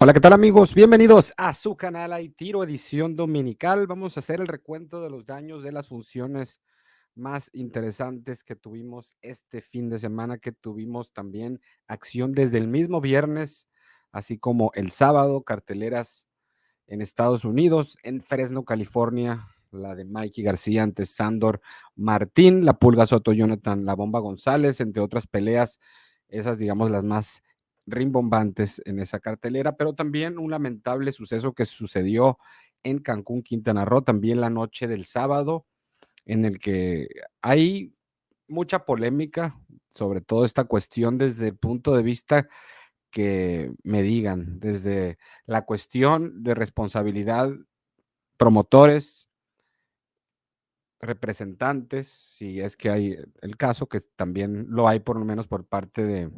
Hola, ¿qué tal amigos? Bienvenidos a su canal Hay Tiro, edición dominical. Vamos a hacer el recuento de los daños de las funciones más interesantes que tuvimos este fin de semana, que tuvimos también acción desde el mismo viernes, así como el sábado, carteleras en Estados Unidos, en Fresno, California, la de Mikey García ante Sandor Martín, la Pulga Soto Jonathan, la Bomba González, entre otras peleas, esas digamos las más rimbombantes en esa cartelera, pero también un lamentable suceso que sucedió en Cancún, Quintana Roo, también la noche del sábado, en el que hay mucha polémica sobre toda esta cuestión desde el punto de vista que me digan, desde la cuestión de responsabilidad promotores, representantes, si es que hay el caso, que también lo hay por lo menos por parte de,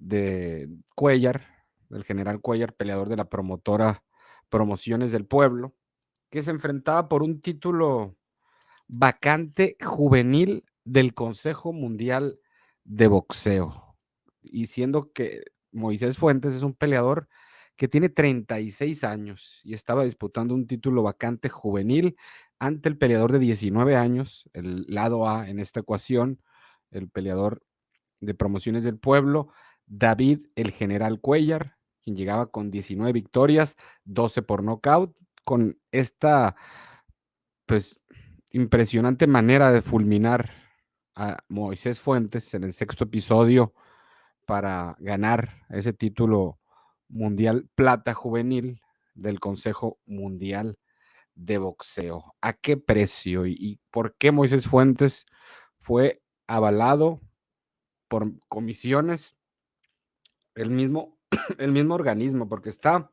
de Cuellar, del general Cuellar, peleador de la promotora Promociones del Pueblo, que se enfrentaba por un título vacante juvenil del Consejo Mundial de Boxeo. Y siendo que Moisés Fuentes es un peleador que tiene 36 años y estaba disputando un título vacante juvenil ante el peleador de 19 años, el lado A en esta ecuación, el peleador de promociones del pueblo, David el General Cuellar, quien llegaba con 19 victorias, 12 por nocaut, con esta pues impresionante manera de fulminar a Moisés Fuentes en el sexto episodio para ganar ese título mundial plata juvenil del Consejo Mundial de Boxeo. ¿A qué precio y, y por qué Moisés Fuentes fue avalado por comisiones el mismo, el mismo organismo, porque está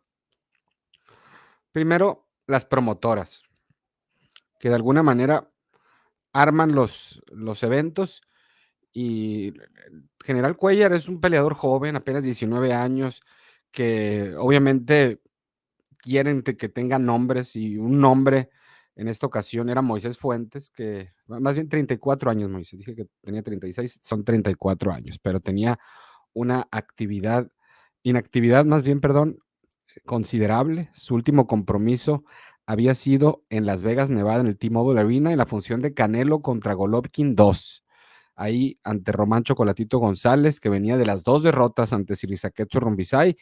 primero las promotoras, que de alguna manera arman los, los eventos y General Cuellar es un peleador joven, apenas 19 años, que obviamente quieren que tenga nombres y un nombre en esta ocasión era Moisés Fuentes, que más bien 34 años, Moisés, dije que tenía 36, son 34 años, pero tenía una actividad, inactividad más bien, perdón, considerable. Su último compromiso había sido en Las Vegas, Nevada, en el T-Mobile Arena, en la función de Canelo contra Golovkin 2. Ahí ante Román Chocolatito González, que venía de las dos derrotas ante Sirisaquetsu Rombisay,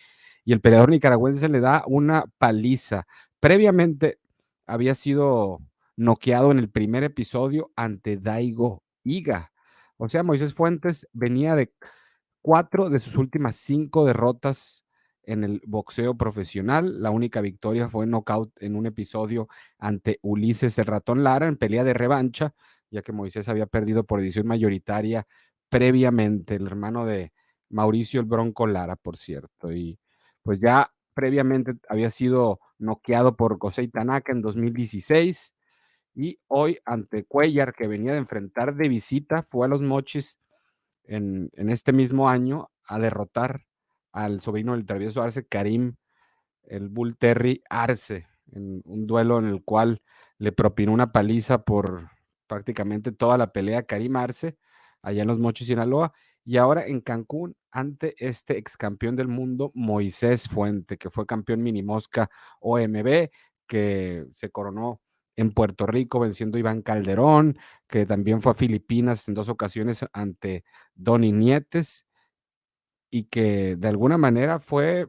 y el peleador nicaragüense le da una paliza. Previamente había sido noqueado en el primer episodio ante Daigo Iga. O sea, Moisés Fuentes venía de cuatro de sus últimas cinco derrotas en el boxeo profesional. La única victoria fue en knockout en un episodio ante Ulises el Ratón Lara en pelea de revancha, ya que Moisés había perdido por decisión mayoritaria previamente, el hermano de Mauricio el Bronco Lara, por cierto. Y pues ya previamente había sido noqueado por José Tanaka en 2016 y hoy ante Cuellar, que venía de enfrentar de visita, fue a los mochis en, este mismo año a derrotar al sobrino del travieso Arce, Karim, el Bull Terry Arce, en un duelo en el cual le propinó una paliza por prácticamente toda la pelea Karim Arce, allá en los Mochis, Sinaloa, y ahora en Cancún ante este ex campeón del mundo, Moisés Fuente, que fue campeón mini mosca OMB, que se coronó en Puerto Rico venciendo a Iván Calderón, que también fue a Filipinas en dos ocasiones ante Donny Nietes y que de alguna manera fue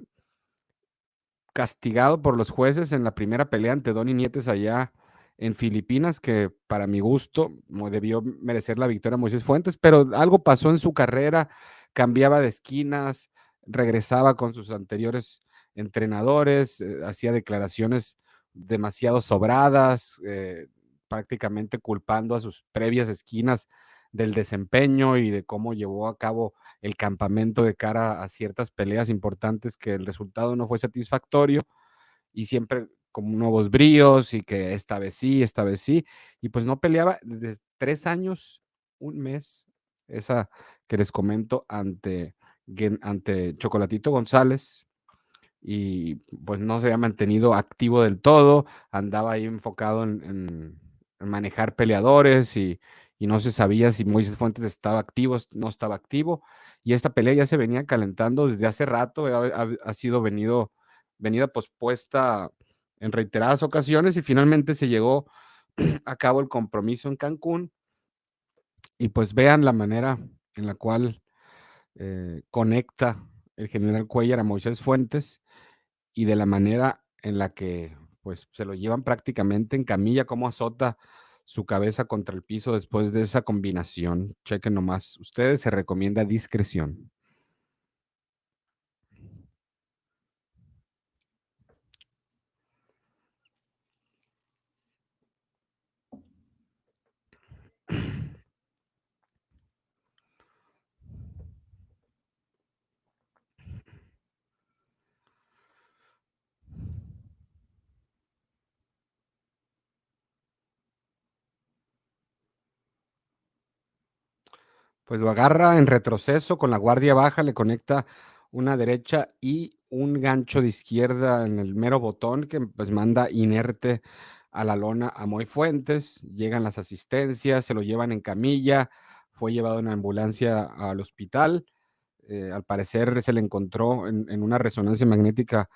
castigado por los jueces en la primera pelea ante Donny Nietes allá en Filipinas, que para mi gusto debió merecer la victoria Moisés Fuentes, pero algo pasó en su carrera, cambiaba de esquinas, regresaba con sus anteriores entrenadores, eh, hacía declaraciones demasiado sobradas, eh, prácticamente culpando a sus previas esquinas del desempeño y de cómo llevó a cabo el campamento de cara a ciertas peleas importantes que el resultado no fue satisfactorio y siempre con nuevos bríos y que esta vez sí, esta vez sí, y pues no peleaba desde tres años, un mes, esa que les comento ante, ante Chocolatito González, y pues no se había mantenido activo del todo, andaba ahí enfocado en, manejar peleadores y, no se sabía si Moisés Fuentes estaba activo, no estaba activo, y esta pelea ya se venía calentando desde hace rato, ha, sido venido, venida pospuesta en reiteradas ocasiones y finalmente se llegó a cabo el compromiso en Cancún. Y pues vean la manera en la cual eh, conecta el general Cuellar a Moisés Fuentes y de la manera en la que pues se lo llevan prácticamente en camilla, como azota su cabeza contra el piso después de esa combinación. Chequen nomás. Ustedes se recomienda discreción. Pues lo agarra en retroceso con la guardia baja, le conecta una derecha y un gancho de izquierda en el mero botón que pues manda inerte a la lona a Moy Fuentes. Llegan las asistencias, se lo llevan en camilla, fue llevado en ambulancia al hospital. Eh, al parecer se le encontró en, una resonancia magnética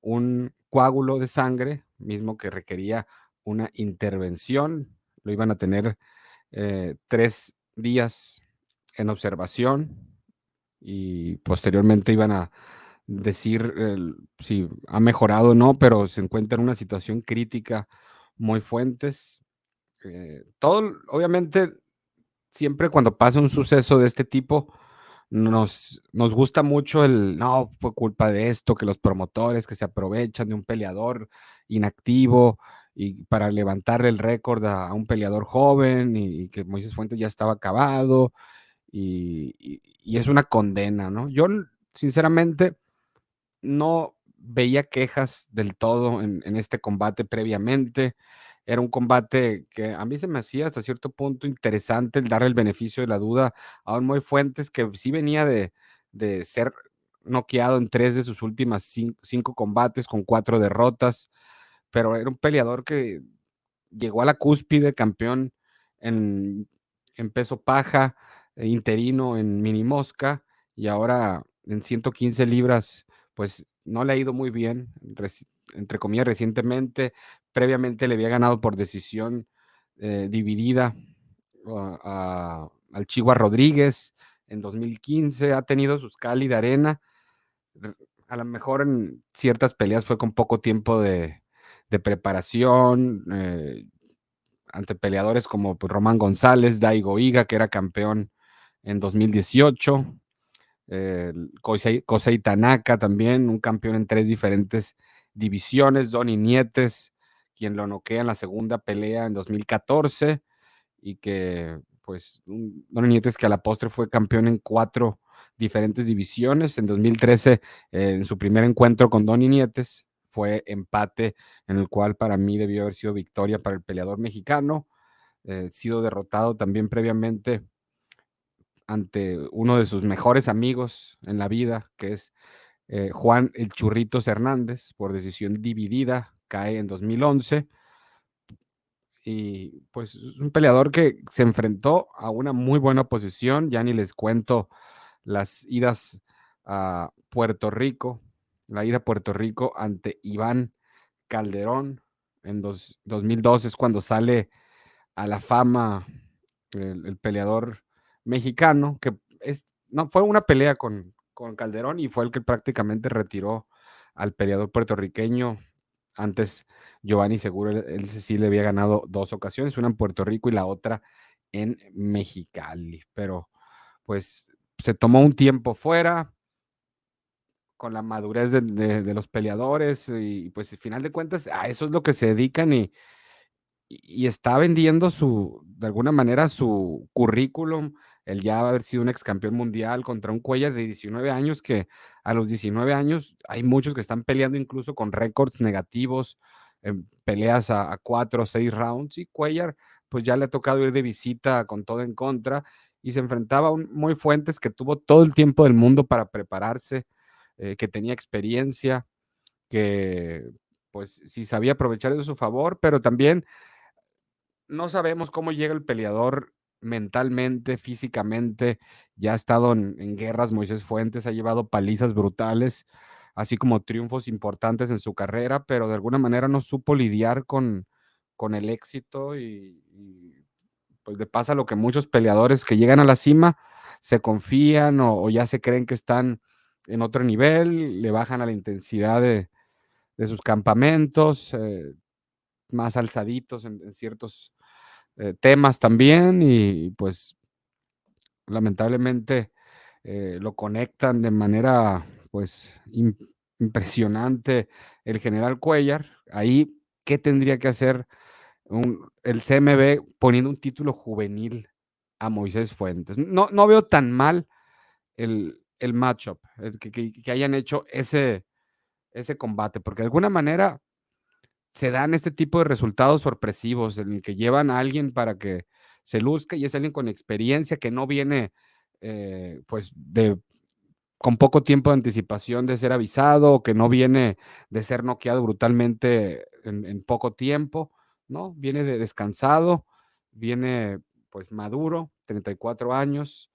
un coágulo de sangre, mismo que requería una intervención. Lo iban a tener eh, tres días en observación y posteriormente iban a decir si ha mejorado o no, pero se encuentra en una situación crítica muy fuentes. Eh, todo, obviamente, siempre cuando pasa un suceso de este tipo, nos, nos gusta mucho el, no, fue culpa de esto, que los promotores que se aprovechan de un peleador inactivo y para levantar el récord a, un peleador joven y, y, que Moisés Fuentes ya estaba acabado y, es una condena, ¿no? Yo, sinceramente, no veía quejas del todo en, este combate previamente. Era un combate que a mí se me hacía hasta cierto punto interesante el darle el beneficio de la duda a un Moy Fuentes que sí venía de, ser noqueado en tres de sus últimas cinco, combates con cuatro derrotas, pero era un peleador que llegó a la cúspide, campeón en, en peso paja, interino en mini mosca y ahora en 115 libras, pues no le ha ido muy bien, entre comillas, recientemente. Previamente le había ganado por decisión eh, dividida al Chihuahua Rodríguez en 2015. Ha tenido sus cali de arena. A lo mejor en ciertas peleas fue con poco tiempo de, preparación. Eh, ante peleadores como pues, Román González, Daigo Iga, que era campeón en 2018. Eh, Kosei, Tanaka también, un campeón en tres diferentes divisiones. Donny Nietes, quien lo noquea en la segunda pelea en 2014 y que, pues, Donny Nietes que a la postre fue campeón en cuatro diferentes divisiones. En 2013, eh, en su primer encuentro con Donny Nietes, fue empate en el cual para mí debió haber sido victoria para el peleador mexicano. Eh, sido derrotado también previamente ante uno de sus mejores amigos en la vida, que es eh, Juan El Churritos Hernández, por decisión dividida, cae en 2011. Y pues un peleador que se enfrentó a una muy buena oposición, ya ni les cuento las idas a Puerto Rico, la ida a Puerto Rico ante Iván Calderón en 2002 es cuando sale a la fama el peleador mexicano, que es, no, fue una pelea con, con Calderón y fue el que prácticamente retiró al peleador puertorriqueño. Antes Giovanni Seguro, él, sí le había ganado dos ocasiones, una en Puerto Rico y la otra en Mexicali. Pero pues se tomó un tiempo fuera con la madurez de, los peleadores y pues al final de cuentas a eso es lo que se dedican y, y está vendiendo su, de alguna manera, su currículum el ya haber sido un ex campeón mundial contra un Cuellar de 19 años, que a los 19 años hay muchos que están peleando incluso con récords negativos, en peleas a, cuatro o seis rounds, y Cuellar pues ya le ha tocado ir de visita con todo en contra, y se enfrentaba a un Muy Fuentes que tuvo todo el tiempo del mundo para prepararse, eh, que tenía experiencia, que pues sí sabía aprovechar de su favor, pero también no sabemos cómo llega el peleador mentalmente, físicamente, ya ha estado en, guerras, Moisés Fuentes ha llevado palizas brutales, así como triunfos importantes en su carrera, pero de alguna manera no supo lidiar con, con el éxito y, pues le pasa lo que muchos peleadores que llegan a la cima se confían o, ya se creen que están en otro nivel, le bajan a la intensidad de, sus campamentos, eh, más alzaditos en ciertos eh, temas también y pues lamentablemente eh, lo conectan de manera pues impresionante el general Cuellar. Ahí, ¿qué tendría que hacer el CMB poniendo un título juvenil a Moisés Fuentes? No, no veo tan mal el, el matchup, que, que, hayan hecho ese, ese combate, porque de alguna manera se dan este tipo de resultados sorpresivos en el que llevan a alguien para que se luzca y es alguien con experiencia que no viene eh, pues de con poco tiempo de anticipación de ser avisado o que no viene de ser noqueado brutalmente en, poco tiempo, ¿no? Viene de descansado, viene pues maduro, 34 años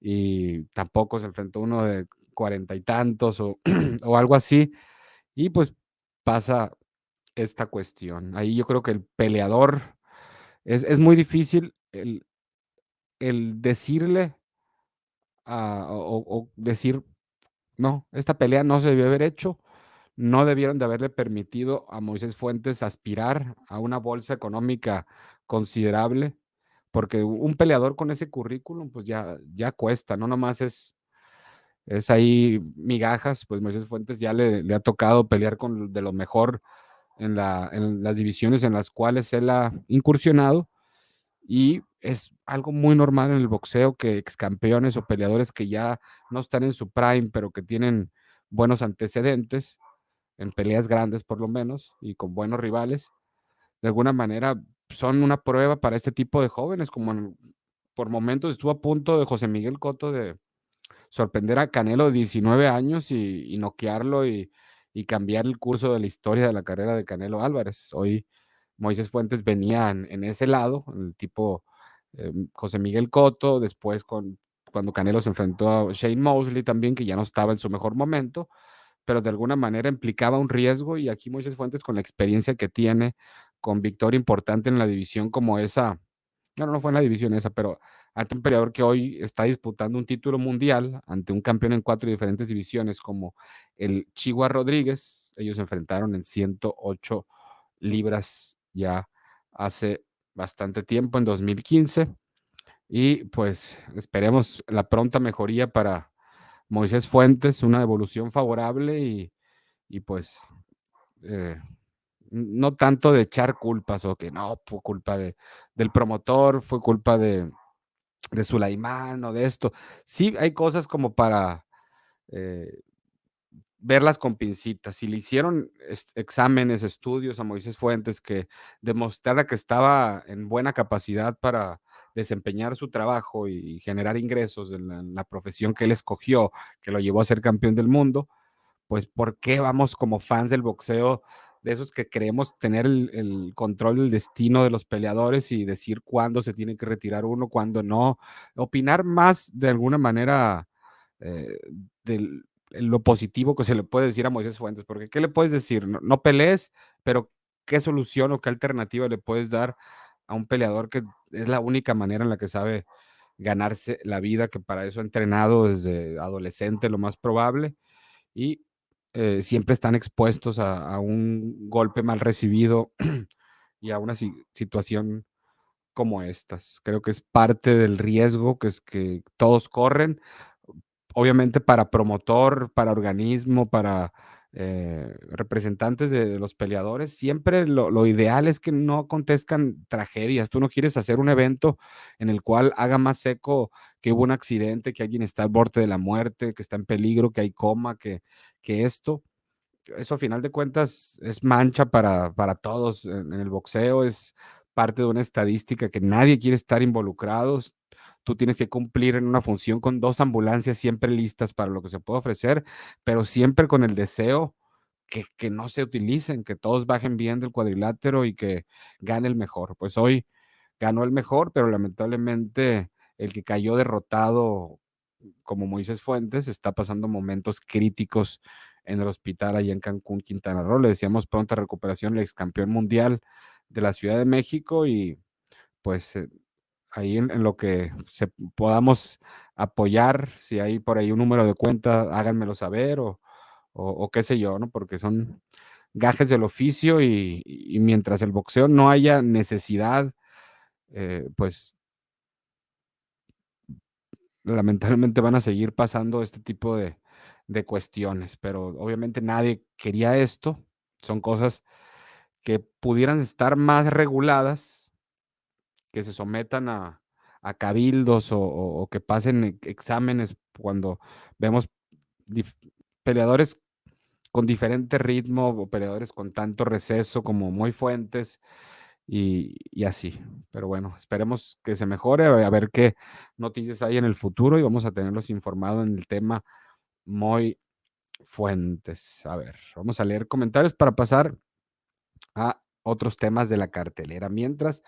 y tampoco se enfrentó uno de cuarenta y tantos o, o algo así y pues pasa esta cuestión. Ahí yo creo que el peleador es, muy difícil el, decirle o, decir, no, esta pelea no se debió haber hecho, no debieron de haberle permitido a Moisés Fuentes aspirar a una bolsa económica considerable, porque un peleador con ese currículum, pues ya, ya cuesta, no nomás es, es ahí migajas, pues Moisés Fuentes ya le, le ha tocado pelear con de lo mejor en, las divisiones en las cuales él ha incursionado y es algo muy normal en el boxeo que ex campeones o peleadores que ya no están en su prime, pero que tienen buenos antecedentes, en peleas grandes por lo menos, y con buenos rivales, de alguna manera son una prueba para este tipo de jóvenes, como por momentos estuvo a punto de José Miguel Coto de sorprender a Canelo de 19 años y, y noquearlo y, y cambiar el curso de la historia de la carrera de Canelo Álvarez. Hoy Moisés Fuentes venía en, ese lado, el tipo eh, José Miguel Cotto, después con, cuando Canelo se enfrentó a Shane Mosley también, que ya no estaba en su mejor momento, pero de alguna manera implicaba un riesgo y aquí Moisés Fuentes con la experiencia que tiene, con victoria importante en la división como esa, no, no fue en la división esa, pero ante un peleador que hoy está disputando un título mundial, ante un campeón en cuatro diferentes divisiones como el Chihuahua Rodríguez. Ellos se enfrentaron en 108 libras ya hace bastante tiempo, en 2015. Y pues esperemos la pronta mejoría para Moisés Fuentes, una evolución favorable y, y pues eh, no tanto de echar culpas o que no, fue culpa de, del promotor, fue culpa de, de Sulaimán o de esto. Sí, hay cosas como para eh, verlas con pincitas. Si le hicieron exámenes, estudios a Moisés Fuentes que demostrara que estaba en buena capacidad para desempeñar su trabajo y generar ingresos en la profesión que él escogió, que lo llevó a ser campeón del mundo, pues ¿por qué vamos como fans del boxeo de esos que creemos tener el, control del destino de los peleadores y decir cuándo se tiene que retirar uno, cuándo no. Opinar más de alguna manera eh, de lo positivo que se le puede decir a Moisés Fuentes, porque ¿qué le puedes decir? No, no, pelees, pero ¿qué solución o qué alternativa le puedes dar a un peleador que es la única manera en la que sabe ganarse la vida, que para eso ha entrenado desde adolescente, lo más probable? Y eh, siempre están expuestos a, un golpe mal recibido y a una situación como estas. Creo que es parte del riesgo que, es que todos corren, obviamente para promotor, para organismo, para eh, representantes de, los peleadores, siempre lo, ideal es que no acontezcan tragedias. Tú no quieres hacer un evento en el cual haga más seco que hubo un accidente, que alguien está al borde de la muerte, que está en peligro, que hay coma, que, que esto, eso a final de cuentas es mancha para, para todos en, el boxeo, es parte de una estadística que nadie quiere estar involucrados. Tú tienes que cumplir en una función con dos ambulancias siempre listas para lo que se puede ofrecer, pero siempre con el deseo que, que no se utilicen, que todos bajen bien del cuadrilátero y que gane el mejor. Pues hoy ganó el mejor, pero lamentablemente el que cayó derrotado como Moisés Fuentes está pasando momentos críticos en el hospital allá en Cancún, Quintana Roo. Le decíamos pronta recuperación, el ex campeón mundial de la Ciudad de México y pues eh, ahí en, lo que se podamos apoyar, si hay por ahí un número de cuenta, háganmelo saber o, o, qué sé yo, ¿no? Porque son gajes del oficio y, mientras el boxeo no haya necesidad, eh, pues lamentablemente van a seguir pasando este tipo de, de cuestiones, pero obviamente nadie quería esto. Son cosas que pudieran estar más reguladas, que se sometan a, a cabildos o, que pasen exámenes cuando vemos peleadores con diferente ritmo o peleadores con tanto receso como muy fuentes y, y, así. Pero bueno, esperemos que se mejore, a ver qué noticias hay en el futuro y vamos a tenerlos informados en el tema muy fuentes. A ver, vamos a leer comentarios para pasar a otros temas de la cartelera. Mientras,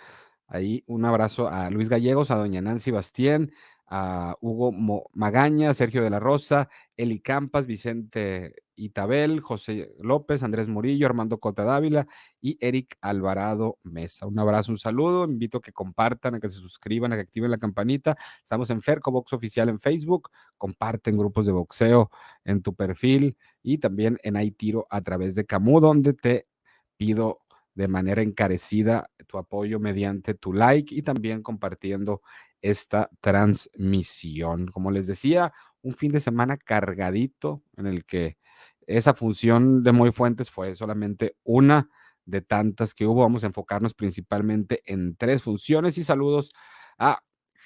ahí un abrazo a Luis Gallegos, a doña Nancy Bastien, a Hugo Magaña, Sergio de la Rosa, Eli Campas, Vicente Itabel, José López, Andrés Murillo, Armando Cota Dávila y Eric Alvarado Mesa. Un abrazo, un saludo. Invito a que compartan, a que se suscriban, a que activen la campanita. Estamos en Ferco Box Oficial en Facebook. Comparten grupos de boxeo en tu perfil y también en Aitiro a través de Camu, donde te pido de manera encarecida tu apoyo mediante tu like y también compartiendo esta transmisión. Como les decía, un fin de semana cargadito en el que esa función de Muy Fuentes fue solamente una de tantas que hubo. Vamos a enfocarnos principalmente en tres funciones y saludos a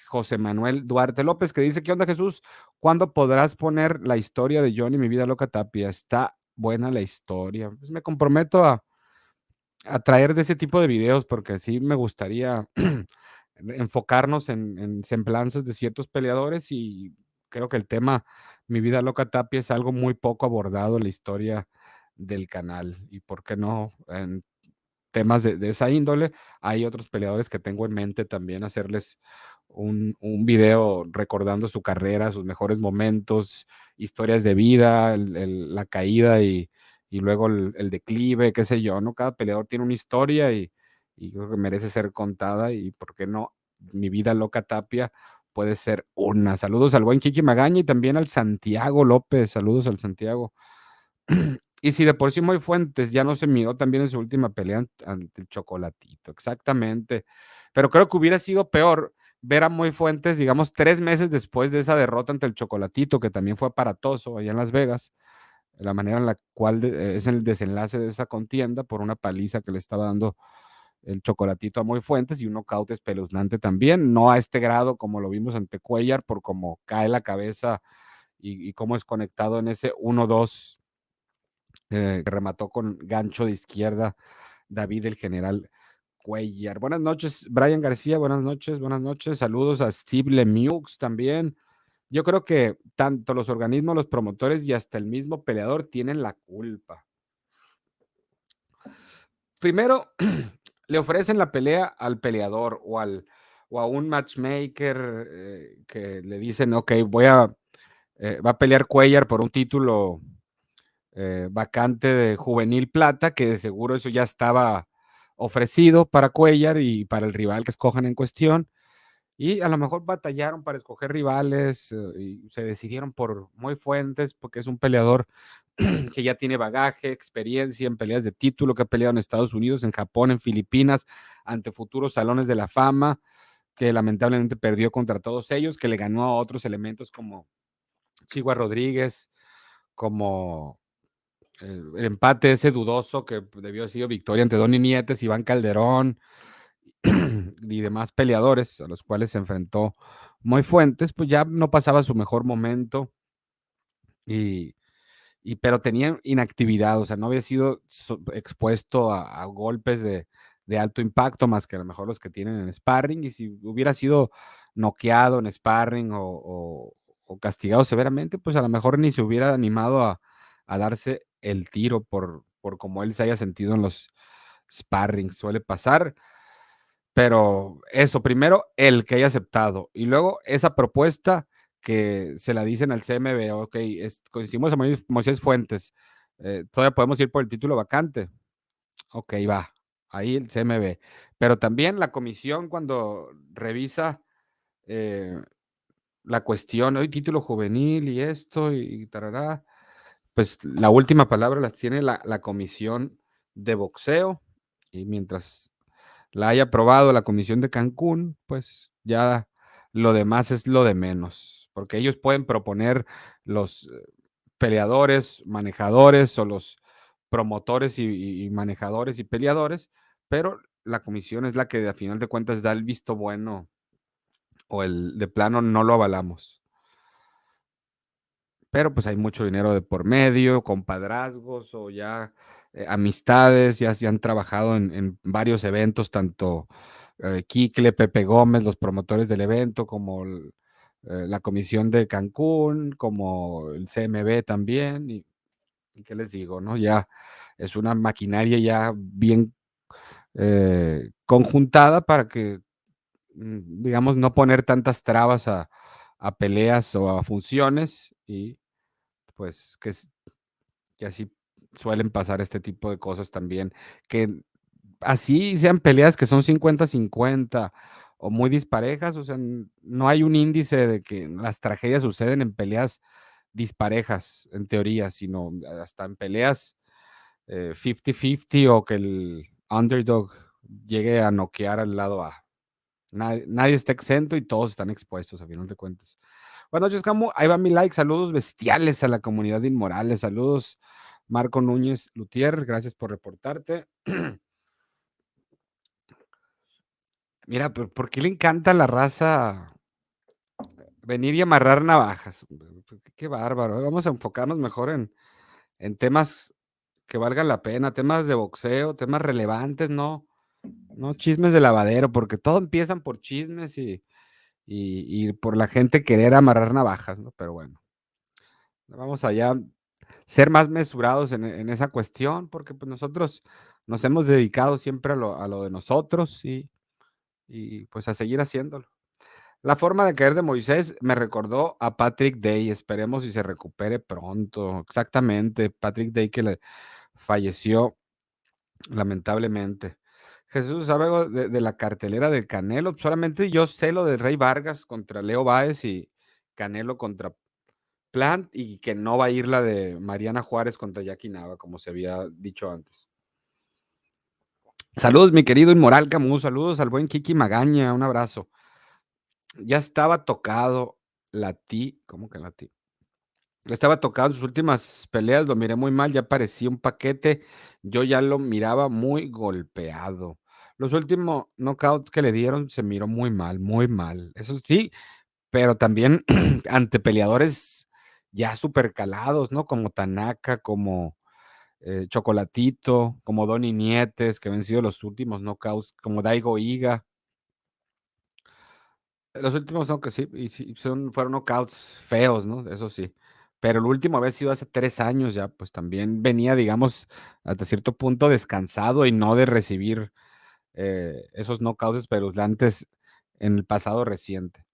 José Manuel Duarte López que dice, ¿qué onda Jesús? ¿Cuándo podrás poner la historia de Johnny, mi vida loca Tapia? Está buena la historia. Pues me comprometo a, a traer de ese tipo de videos porque sí me gustaría enfocarnos en, semblanzas de ciertos peleadores y creo que el tema Mi vida loca Tapia es algo muy poco abordado en la historia del canal y por qué no en temas de, esa índole hay otros peleadores que tengo en mente también hacerles un, un video recordando su carrera, sus mejores momentos, historias de vida, la caída y, y luego el, declive, qué sé yo, ¿no? Cada peleador tiene una historia y, creo que merece ser contada y, ¿por qué no? Mi vida loca Tapia puede ser una. Saludos al buen Kiki Magaña y también al Santiago López. Saludos al Santiago. y si de por sí muy Fuentes ya no se miró también en su última pelea ante el Chocolatito, exactamente. Pero creo que hubiera sido peor ver a Muy Fuentes, digamos, tres meses después de esa derrota ante el Chocolatito, que también fue aparatoso allá en Las Vegas la manera en la cual es el desenlace de esa contienda por una paliza que le estaba dando el chocolatito a Muy Fuentes y un nocaut espeluznante también, no a este grado como lo vimos ante Cuellar, por cómo cae la cabeza y, cómo es conectado en ese 1-2 eh, que remató con gancho de izquierda David el general Cuellar. Buenas noches, Brian García, buenas noches, buenas noches, saludos a Steve Lemieux también. Yo creo que tanto los organismos, los promotores y hasta el mismo peleador tienen la culpa. Primero, le ofrecen la pelea al peleador o, al, o a un matchmaker eh, que le dicen, ok, voy a, eh, va a pelear Cuellar por un título eh, vacante de juvenil plata, que de seguro eso ya estaba ofrecido para Cuellar y para el rival que escojan en cuestión. Y a lo mejor batallaron para escoger rivales eh, y se decidieron por Muy Fuentes, porque es un peleador que ya tiene bagaje, experiencia en peleas de título, que ha peleado en Estados Unidos, en Japón, en Filipinas, ante futuros salones de la fama, que lamentablemente perdió contra todos ellos, que le ganó a otros elementos como Chihuahua Rodríguez, como el, el empate ese dudoso que debió haber sido victoria ante Donny Nietes, Iván Calderón, y demás peleadores a los cuales se enfrentó Muy Fuentes, pues ya no pasaba su mejor momento y, pero tenía inactividad, o sea, no había sido expuesto a, golpes de, alto impacto más que a lo mejor los que tienen en sparring y si hubiera sido noqueado en sparring o, castigado severamente, pues a lo mejor ni se hubiera animado a, a darse el tiro por, por como él se haya sentido en los sparring. Suele pasar. Pero eso, primero el que haya aceptado y luego esa propuesta que se la dicen al CMB, ok, coincidimos a Moisés Fuentes, eh, todavía podemos ir por el título vacante. Ok, va, ahí el CMB. Pero también la comisión cuando revisa eh, la cuestión, hoy título juvenil y esto y, tarará, pues la última palabra la tiene la, la comisión de boxeo y mientras la haya aprobado la comisión de Cancún, pues ya lo demás es lo de menos, porque ellos pueden proponer los eh, peleadores, manejadores o los promotores y, manejadores y peleadores, pero la comisión es la que a final de cuentas da el visto bueno o el de plano no lo avalamos. Pero pues hay mucho dinero de por medio, compadrazgos o ya eh, amistades, ya se han trabajado en, varios eventos, tanto eh, Kikle, Pepe Gómez, los promotores del evento, como eh, la comisión de Cancún, como el CMB también. Y, qué les digo, ¿no? Ya es una maquinaria ya bien conjuntada para que, mm, digamos, no poner tantas trabas a, a peleas o a funciones y pues que, que así suelen pasar este tipo de cosas también, que así sean peleas que son 50-50 o muy disparejas, o sea, no hay un índice de que las tragedias suceden en peleas disparejas, en teoría, sino hasta en peleas 50-50 eh, o que el underdog llegue a noquear al lado A. Nadie, nadie, está exento y todos están expuestos, a final de cuentas. Buenas noches. Ahí va mi like. Saludos bestiales a la comunidad de Inmorales. Saludos Marco Núñez Lutier, gracias por reportarte. Mira, ¿por qué le encanta la raza venir y amarrar navajas? Qué bárbaro. ¿eh? Vamos a enfocarnos mejor en, en temas que valgan la pena, temas de boxeo, temas relevantes, no, no chismes de lavadero, porque todo empiezan por chismes y, y, por la gente querer amarrar navajas, ¿no? Pero bueno, vamos allá ser más mesurados en, esa cuestión, porque pues nosotros nos hemos dedicado siempre a lo, de nosotros y, pues a seguir haciéndolo. La forma de caer de Moisés me recordó a Patrick Day, esperemos y se recupere pronto, exactamente, Patrick Day que le falleció lamentablemente. Jesús, ¿sabe algo de, la cartelera del Canelo? Solamente yo sé lo de Rey Vargas contra Leo Báez y Canelo contra Plant y que no va a ir la de Mariana Juárez contra Jackie Nava, como se había dicho antes. Saludos, mi querido Inmoral Camus. Saludos al buen Kiki Magaña. Un abrazo. Ya estaba tocado la ti. ¿Cómo que la ti? Estaba tocado en sus últimas peleas. Lo miré muy mal. Ya parecía un paquete. Yo ya lo miraba muy golpeado. Los últimos knockouts que le dieron se miró muy mal, muy mal. Eso sí, pero también ante peleadores ya super calados, ¿no? Como Tanaka, como eh, Chocolatito, como Donny Nietes, que han sido los últimos knockouts, como Daigo Iga. Los últimos, no, sí, y sí son, fueron knockouts feos, ¿no? Eso sí. Pero el último había sido hace tres años ya, pues también venía, digamos, hasta cierto punto descansado y no de recibir eh, esos knockouts espeluznantes en el pasado reciente.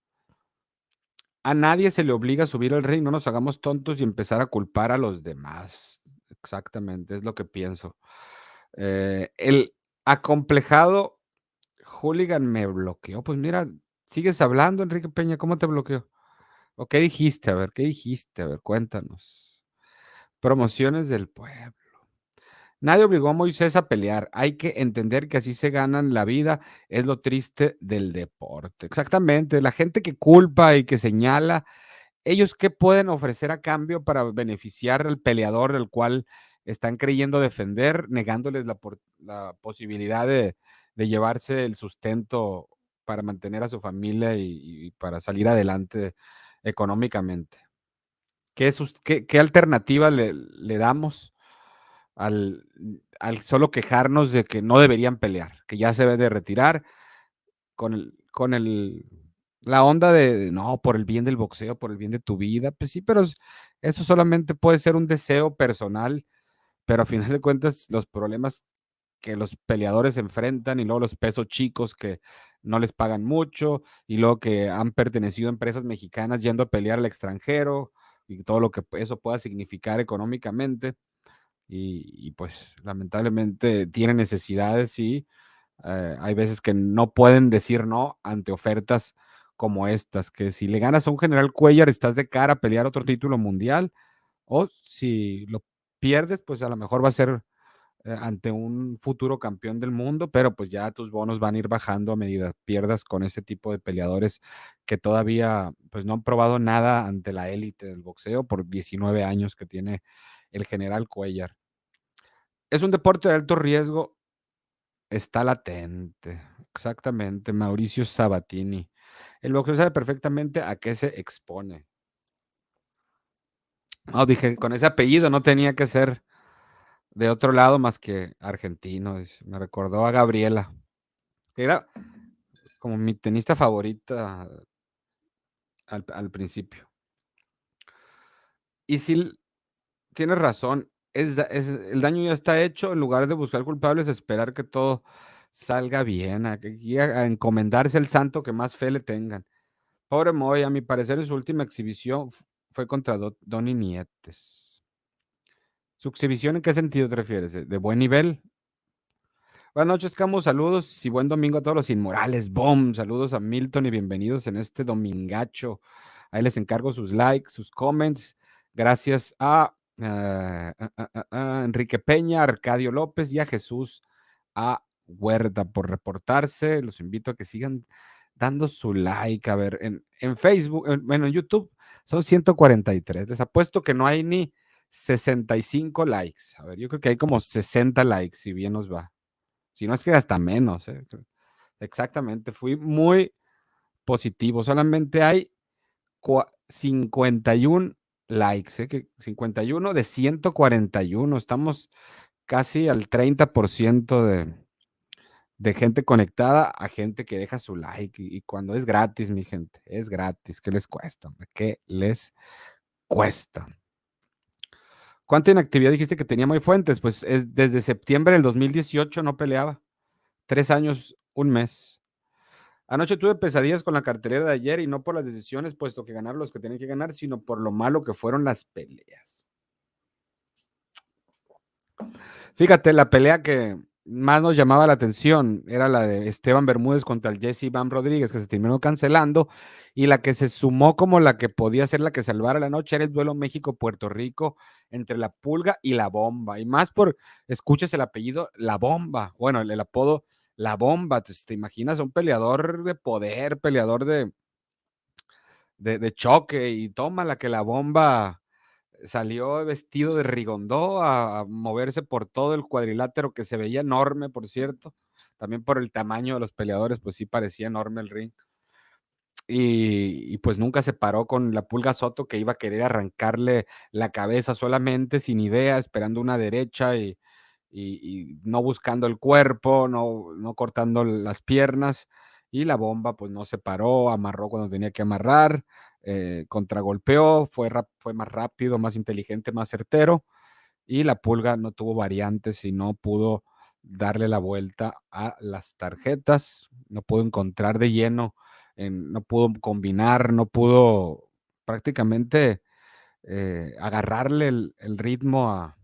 A nadie se le obliga a subir al rey, no nos hagamos tontos y empezar a culpar a los demás. Exactamente, es lo que pienso. Eh, el acomplejado hooligan me bloqueó. Pues mira, sigues hablando, Enrique Peña, ¿cómo te bloqueó? ¿O qué dijiste? A ver, ¿qué dijiste? A ver, cuéntanos. Promociones del pueblo. Nadie obligó a Moisés a pelear. Hay que entender que así se ganan la vida. Es lo triste del deporte. Exactamente. La gente que culpa y que señala, ellos qué pueden ofrecer a cambio para beneficiar al peleador del cual están creyendo defender, negándoles la, posibilidad de, llevarse el sustento para mantener a su familia y, para salir adelante económicamente. ¿Qué, qué, alternativa le, le damos? Al, solo quejarnos de que no deberían pelear, que ya se debe de retirar con el, con el, la onda de, no, por el bien del boxeo, por el bien de tu vida, pues sí, pero eso solamente puede ser un deseo personal, pero a final de cuentas los problemas que los peleadores enfrentan y luego los pesos chicos que no les pagan mucho y luego que han pertenecido a empresas mexicanas yendo a pelear al extranjero y todo lo que eso pueda significar económicamente. Y, pues lamentablemente tiene necesidades y eh, hay veces que no pueden decir no ante ofertas como estas, que si le ganas a un general Cuellar estás de cara a pelear otro título mundial o si lo pierdes, pues a lo mejor va a ser eh, ante un futuro campeón del mundo, pero pues ya tus bonos van a ir bajando a medida pierdas con ese tipo de peleadores que todavía pues no han probado nada ante la élite del boxeo por 19 años que tiene el general Cuellar. Es un deporte de alto riesgo, está latente, exactamente, Mauricio Sabatini. El boxeo sabe perfectamente a qué se expone. No, dije, con ese apellido no tenía que ser de otro lado más que argentino. Me recordó a Gabriela. Era como mi tenista favorita al, principio. Y si tienes razón, es, el daño ya está hecho. En lugar de buscar culpables, esperar que todo salga bien, a, a, encomendarse al santo que más fe le tengan. Pobre Moy, a mi parecer, en su última exhibición fue contra Donny Nietes. ¿Su exhibición en qué sentido te refieres? ¿De buen nivel? Buenas noches, Camus. Saludos y buen domingo a todos los inmorales. ¡Bom! Saludos a Milton y bienvenidos en este domingacho. Ahí les encargo sus likes, sus comments. Gracias a, a Enrique Peña, Arcadio López y a Jesús A. Huerta por reportarse. Los invito a que sigan dando su like. A ver, en, en Facebook, bueno, en YouTube son 143. Les apuesto que no hay ni 65 likes. A ver, yo creo que hay como 60 likes, si bien nos va. Si no es que hasta menos. ¿eh? Exactamente, fui muy positivo. Solamente hay 51 likes, ¿eh? que 51 de 141. Estamos casi al 30% de, de gente conectada a gente que deja su like. Y, cuando es gratis, mi gente, es gratis. ¿Qué les cuesta? ¿Qué les cuesta? ¿Cuánta inactividad dijiste que tenía muy fuentes? Pues es desde septiembre del 2018 no peleaba. Tres años, un mes. Anoche tuve pesadillas con la cartelera de ayer y no por las decisiones, puesto que ganar los que tienen que ganar, sino por lo malo que fueron las peleas. Fíjate, la pelea que, más nos llamaba la atención era la de Esteban Bermúdez contra el Jesse Iván Rodríguez, que se terminó cancelando, y la que se sumó como la que podía ser la que salvara la noche era el duelo México-Puerto Rico entre la pulga y la bomba. Y más por, escuches el apellido, la bomba. Bueno, el, apodo, la bomba. te imaginas un peleador de poder, peleador de, de, choque, y toma la que la bomba salió vestido de rigondó a, moverse por todo el cuadrilátero que se veía enorme, por cierto. También por el tamaño de los peleadores, pues sí parecía enorme el ring. Y, pues nunca se paró con la pulga Soto que iba a querer arrancarle la cabeza solamente, sin idea, esperando una derecha y, no buscando el cuerpo, no, no cortando las piernas. Y la bomba pues no se paró, amarró cuando tenía que amarrar eh, contragolpeó, fue, fue más rápido, más inteligente, más certero, y la pulga no tuvo variantes y no pudo darle la vuelta a las tarjetas, no pudo encontrar de lleno, no pudo combinar, no pudo prácticamente eh, agarrarle el, el, ritmo a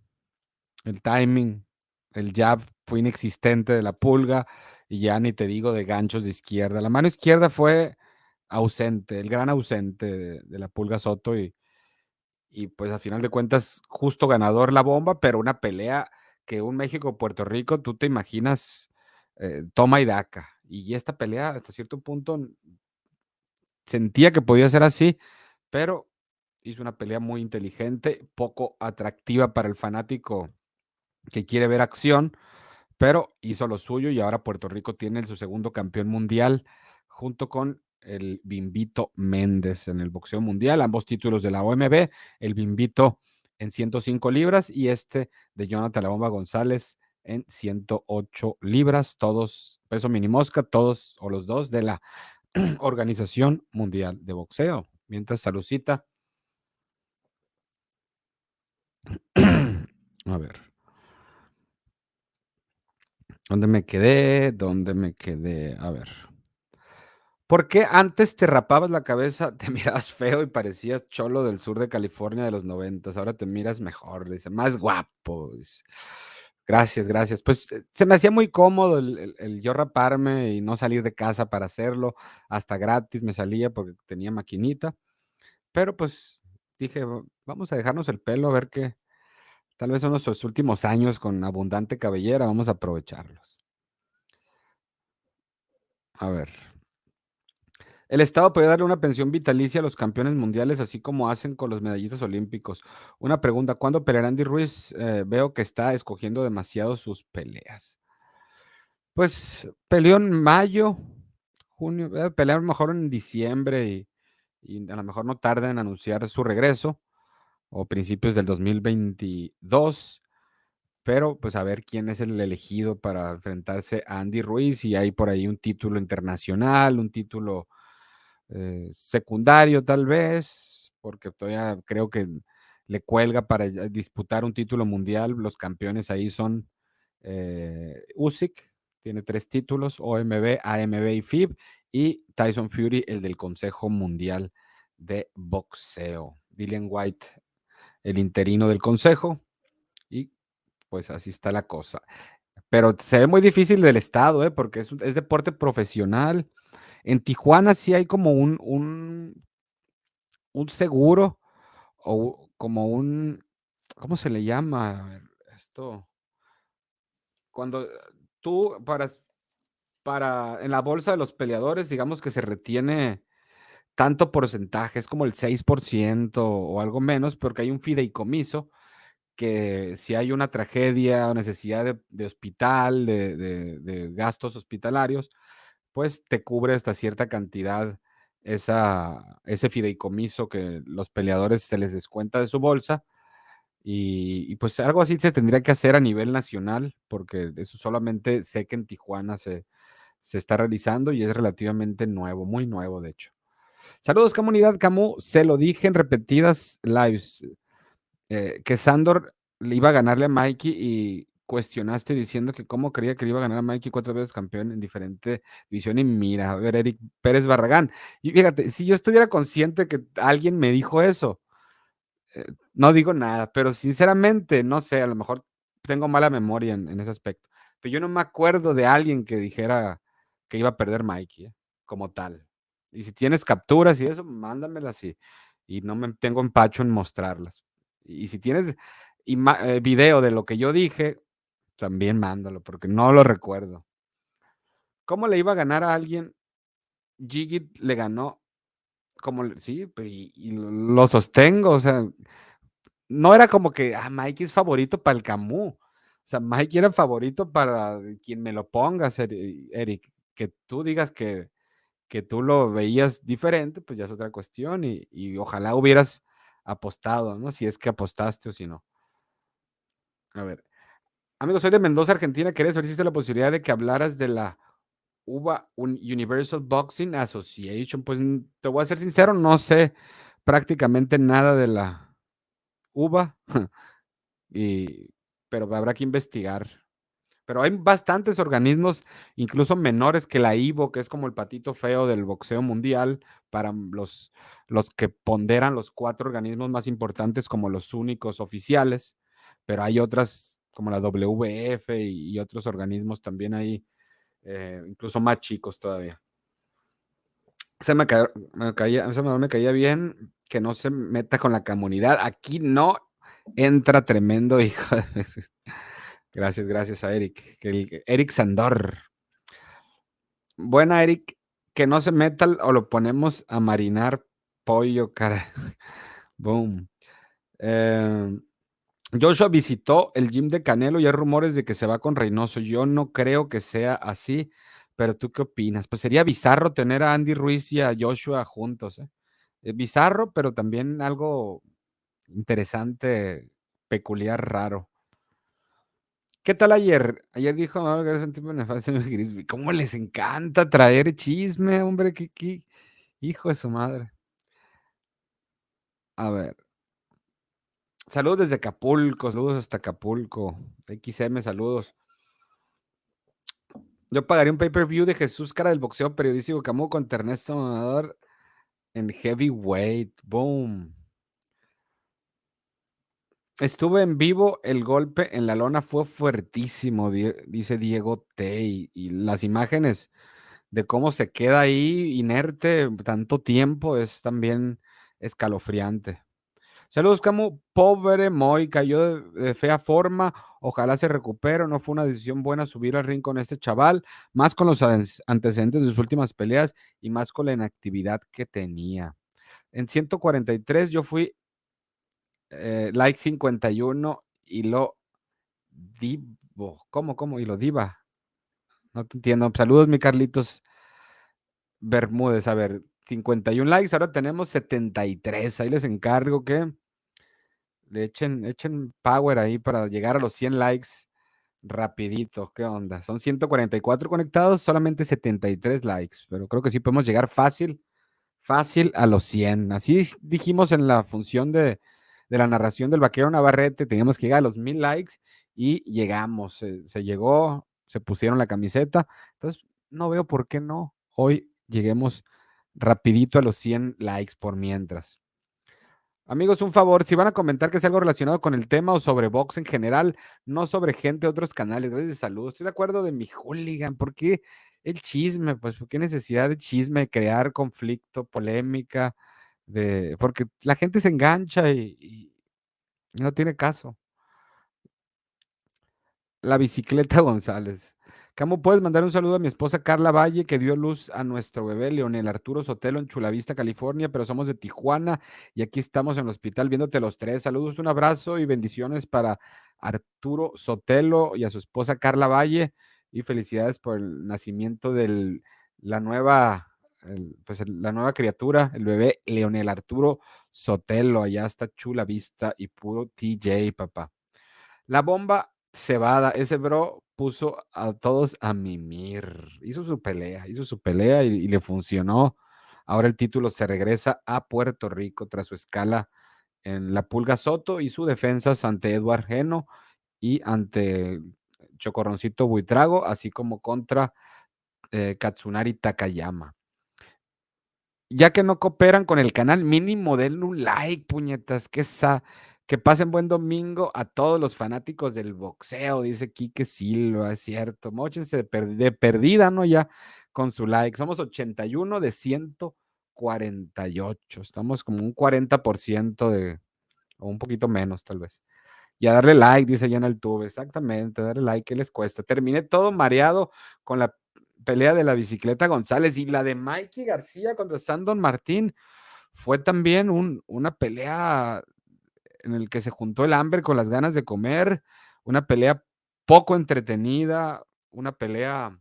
el timing, el jab fue inexistente de la pulga y ya ni te digo de ganchos de izquierda. La mano izquierda fue ausente, el gran ausente de, la Pulga Soto y, y pues a final de cuentas justo ganador la bomba, pero una pelea que un México-Puerto Rico, tú te imaginas, eh, toma y daca. Y esta pelea hasta cierto punto sentía que podía ser así, pero hizo una pelea muy inteligente, poco atractiva para el fanático que quiere ver acción, pero hizo lo suyo y ahora Puerto Rico tiene su segundo campeón mundial junto con el Bimbito Méndez en el boxeo mundial, ambos títulos de la OMB, el Bimbito en 105 libras y este de Jonathan La Bomba González en 108 libras, todos peso minimosca, todos o los dos de la Organización Mundial de Boxeo. Mientras salucita. A ver. ¿Dónde me quedé? ¿Dónde me quedé? A ver. ¿Por qué antes te rapabas la cabeza, te mirabas feo y parecías cholo del sur de California de los noventas? Ahora te miras mejor, dice, más guapo. Gracias, gracias. Pues eh, se me hacía muy cómodo el, el- yo raparme y no salir de casa para hacerlo. Hasta gratis me salía porque tenía maquinita. Pero pues dije, "Va- vamos a dejarnos el pelo a ver qué. Tal vez son nuestros últimos años con abundante cabellera, vamos a aprovecharlos. A ver. El Estado puede darle una pensión vitalicia a los campeones mundiales, así como hacen con los medallistas olímpicos. Una pregunta, ¿cuándo peleará Andy Ruiz? Eh, veo que está escogiendo demasiado sus peleas. Pues peleó en mayo, junio, eh, pelear a lo mejor en diciembre y, y a lo mejor no tarda en anunciar su regreso o principios del 2022. Pero pues a ver quién es el elegido para enfrentarse a Andy Ruiz y hay por ahí un título internacional, un título eh, secundario tal vez, porque todavía creo que le cuelga para disputar un título mundial. Los campeones ahí son eh, Usyk, tiene tres títulos, OMB, AMB y FIB, y Tyson Fury, el del Consejo Mundial de Boxeo. Dillian White, el interino del Consejo, y pues así está la cosa. Pero se ve muy difícil del estado, ¿eh? porque es, es deporte profesional. En Tijuana sí hay como un, un, un seguro o como un, ¿cómo se le llama? A ver, esto, cuando tú para, para, en la bolsa de los peleadores, digamos que se retiene tanto porcentaje, es como el 6% o algo menos, porque hay un fideicomiso que si hay una tragedia o necesidad de, hospital, de, de, de, gastos hospitalarios, pues te cubre hasta cierta cantidad esa, ese fideicomiso que los peleadores se les descuenta de su bolsa. Y, y, pues algo así se tendría que hacer a nivel nacional, porque eso solamente sé que en Tijuana se, se está realizando y es relativamente nuevo, muy nuevo de hecho. Saludos comunidad Camus, se lo dije en repetidas lives, eh, que Sandor iba a ganarle a Mikey y cuestionaste diciendo que cómo creía que le iba a ganar a Mikey cuatro veces campeón en diferente división. Y mira, a ver, Eric Pérez Barragán. Y fíjate, si yo estuviera consciente que alguien me dijo eso, eh, no digo nada, pero sinceramente, no sé, a lo mejor tengo mala memoria en, en, ese aspecto. Pero yo no me acuerdo de alguien que dijera que iba a perder Mikey, ¿eh? como tal. Y si tienes capturas y eso, mándamelas y, y no me tengo empacho en mostrarlas. Y si tienes eh, video de lo que yo dije, también mándalo, porque no lo recuerdo. ¿Cómo le iba a ganar a alguien? Gigit le ganó, como, sí, y, y, lo sostengo, o sea, no era como que, ah, Mike es favorito para el Camus. O sea, Mike era favorito para quien me lo pongas, Eric. Que tú digas que, que tú lo veías diferente, pues ya es otra cuestión y, y ojalá hubieras apostado, ¿no? Si es que apostaste o si no. A ver. Amigo, soy de Mendoza, Argentina. ¿Querés ver si existe la posibilidad de que hablaras de la UBA Universal Boxing Association? Pues te voy a ser sincero, no sé prácticamente nada de la UBA, y, pero habrá que investigar. Pero hay bastantes organismos, incluso menores que la IVO, que es como el patito feo del boxeo mundial, para los, los que ponderan los cuatro organismos más importantes como los únicos oficiales, pero hay otras como la WF y, y otros organismos también ahí, eh, incluso más chicos todavía. Se me, ca me, caía, se me, me caía bien que no se meta con la comunidad. Aquí no entra tremendo hijo de... Gracias, gracias a Eric. Eric Sandor. Buena, Eric. Que no se meta o lo ponemos a marinar pollo, cara. Boom. Eh, Joshua visitó el gym de Canelo y hay rumores de que se va con Reynoso. Yo no creo que sea así, pero ¿tú qué opinas? Pues sería bizarro tener a Andy Ruiz y a Joshua juntos. ¿eh? Es bizarro, pero también algo interesante, peculiar, raro. ¿Qué tal ayer? Ayer dijo que eres un tipo nefasto. ¿Cómo les encanta traer chisme, hombre? ¿Qué, qué? Hijo de su madre. A ver. Saludos desde Acapulco, saludos hasta Acapulco. XM, saludos. Yo pagaría un pay-per-view de Jesús Cara del boxeo periodístico Camus contra Ernesto Amador en heavyweight. Boom. Estuve en vivo, el golpe en la lona fue fuertísimo, dice Diego T. Y, las imágenes de cómo se queda ahí inerte tanto tiempo es también escalofriante. Saludos, Camu. Pobre Moy, cayó de, fea forma. Ojalá se recupere. No fue una decisión buena subir al ring con este chaval, más con los antecedentes de sus últimas peleas y más con la inactividad que tenía. En 143 yo fui eh, like 51 y lo divo. ¿Cómo, cómo? Y lo diva. No te entiendo. Saludos, mi Carlitos Bermúdez. A ver, 51 likes, ahora tenemos 73. Ahí les encargo que le echen, echen power ahí para llegar a los 100 likes rapidito. ¿Qué onda? Son 144 conectados, solamente 73 likes, pero creo que sí podemos llegar fácil, fácil a los 100. Así dijimos en la función de, de la narración del vaquero Navarrete, teníamos que llegar a los mil likes y llegamos, se, llegó, se pusieron la camiseta, entonces no veo por qué no hoy lleguemos rapidito a los 100 likes por mientras. Amigos, un favor, si van a comentar que es algo relacionado con el tema o sobre box en general, no sobre gente de otros canales, gracias de salud. Estoy de acuerdo de mi hooligan, ¿por qué el chisme? Pues, ¿por qué necesidad de chisme, crear conflicto, polémica? Porque la gente se engancha y, no tiene caso. La bicicleta González. ¿Cómo puedes mandar un saludo a mi esposa Carla Valle, que dio luz a nuestro bebé Leonel Arturo Sotelo en Chulavista, California, pero somos de Tijuana y aquí estamos en el hospital viéndote los tres. Saludos, un abrazo y bendiciones para Arturo Sotelo y a su esposa Carla Valle y felicidades por el nacimiento de la nueva pues la nueva criatura, el bebé Leonel Arturo Sotelo, allá está chula vista y puro TJ, papá. La bomba cebada, ese bro puso a todos a mimir, hizo su pelea, hizo su pelea y, le funcionó. Ahora el título se regresa a Puerto Rico tras su escala en la Pulga Soto y su defensa ante Eduard Geno y ante Chocorroncito Buitrago, así como contra eh, Katsunari Takayama ya que no cooperan con el canal, mínimo denle un like, puñetas, que, esa, que pasen buen domingo a todos los fanáticos del boxeo, dice Quique Silva, es cierto, mochense de, perdida, ¿no? Ya con su like, somos 81 de 148, estamos como un 40% de, o un poquito menos tal vez. Y a darle like, dice ya en el tube, exactamente, darle like, ¿qué les cuesta? Terminé todo mareado con la pelea de la bicicleta González y la de Mikey García contra Sandon Martín fue también una pelea en el que se juntó el hambre con las ganas de comer, una pelea poco entretenida, una pelea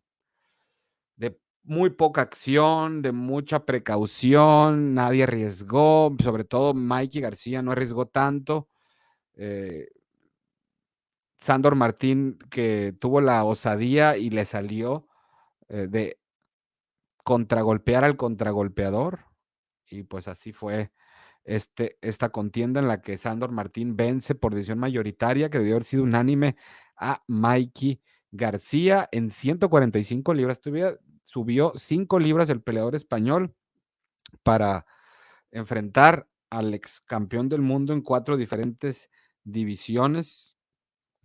de muy poca acción, de mucha precaución, nadie arriesgó, sobre todo Mikey García no arriesgó tanto. Eh, Sandor Martín que tuvo la osadía y le salió eh, de contragolpear al contragolpeador. Y pues así fue este, esta contienda en la que Sandor Martín vence por decisión mayoritaria, que debió haber sido unánime a Mikey García en 145 libras. subió 5 libras el peleador español para enfrentar al ex campeón del mundo en cuatro diferentes divisiones,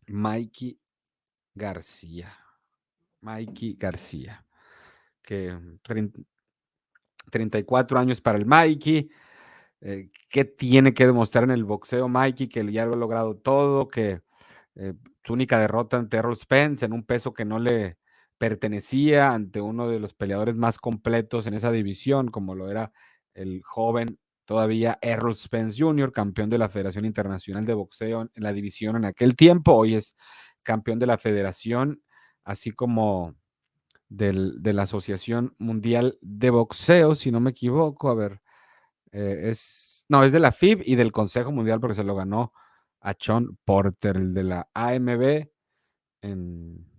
Mikey García. Mikey García, que 34 años para el Mikey. Eh, ¿Qué tiene que demostrar en el boxeo Mikey? Que ya lo ha logrado todo, que eh, su única derrota ante Errol Spence en un peso que no le pertenecía, ante uno de los peleadores más completos en esa división, como lo era el joven todavía Errol Spence Jr., campeón de la Federación Internacional de Boxeo en la división en aquel tiempo, hoy es campeón de la federación así como de la Asociación Mundial de Boxeo, si no me equivoco. A ver, eh, es, no, es de la FIB y del Consejo Mundial porque se lo ganó a John Porter, el de la AMB. En,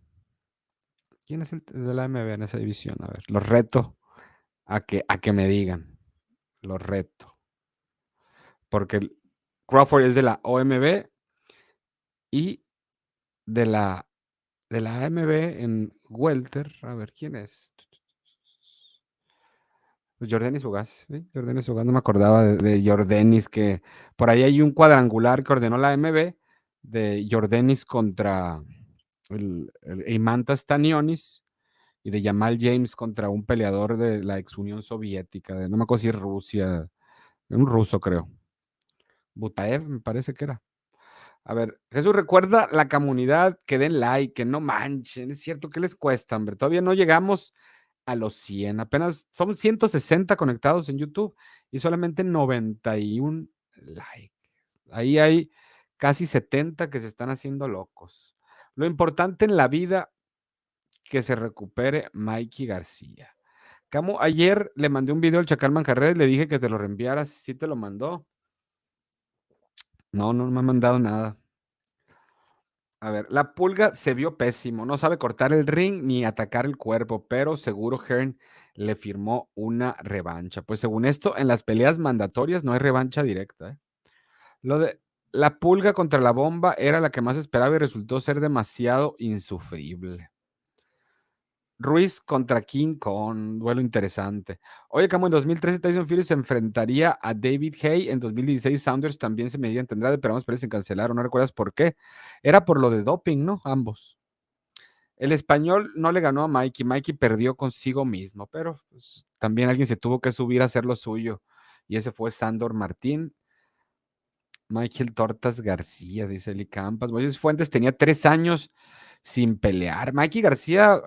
¿Quién es el de la AMB en esa división? A ver, los reto a que, a que me digan. Los reto. Porque Crawford es de la OMB y de la de la AMB en Welter. A ver, ¿quién es? Pues Jordanis Ugas, ¿sí? Jordanis Ugas, no me acordaba de, de Jordanis, que por ahí hay un cuadrangular que ordenó la AMB de Jordanis contra el, el Imantas Stanionis y de Jamal James contra un peleador de la ex Unión Soviética, de, no me acuerdo si Rusia, un ruso creo. Butaev, me parece que era. A ver, Jesús, recuerda la comunidad que den like, que no manchen. Es cierto que les cuesta, hombre. Todavía no llegamos a los 100. Apenas son 160 conectados en YouTube y solamente 91 likes. Ahí hay casi 70 que se están haciendo locos. Lo importante en la vida, que se recupere Mikey García. Camo, ayer le mandé un video al Chacal Manjarres, le dije que te lo reenviaras, sí te lo mandó. No, no me ha mandado nada. A ver, la pulga se vio pésimo, no sabe cortar el ring ni atacar el cuerpo, pero seguro Hearn le firmó una revancha. Pues según esto, en las peleas mandatorias no hay revancha directa. ¿eh? Lo de la pulga contra la bomba era la que más esperaba y resultó ser demasiado insufrible. Ruiz contra King Kong, duelo interesante. Oye, como en 2013 Tyson Fury se enfrentaría a David Hay, en 2016 Saunders también se medía tendrá de pero vamos, se cancelaron, ¿no recuerdas por qué? Era por lo de doping, ¿no? Ambos. El español no le ganó a Mikey, Mikey perdió consigo mismo, pero pues, también alguien se tuvo que subir a hacer lo suyo, y ese fue Sandor Martín. Michael Tortas García, dice Eli Campas. Moisés Fuentes tenía tres años sin pelear. Mikey García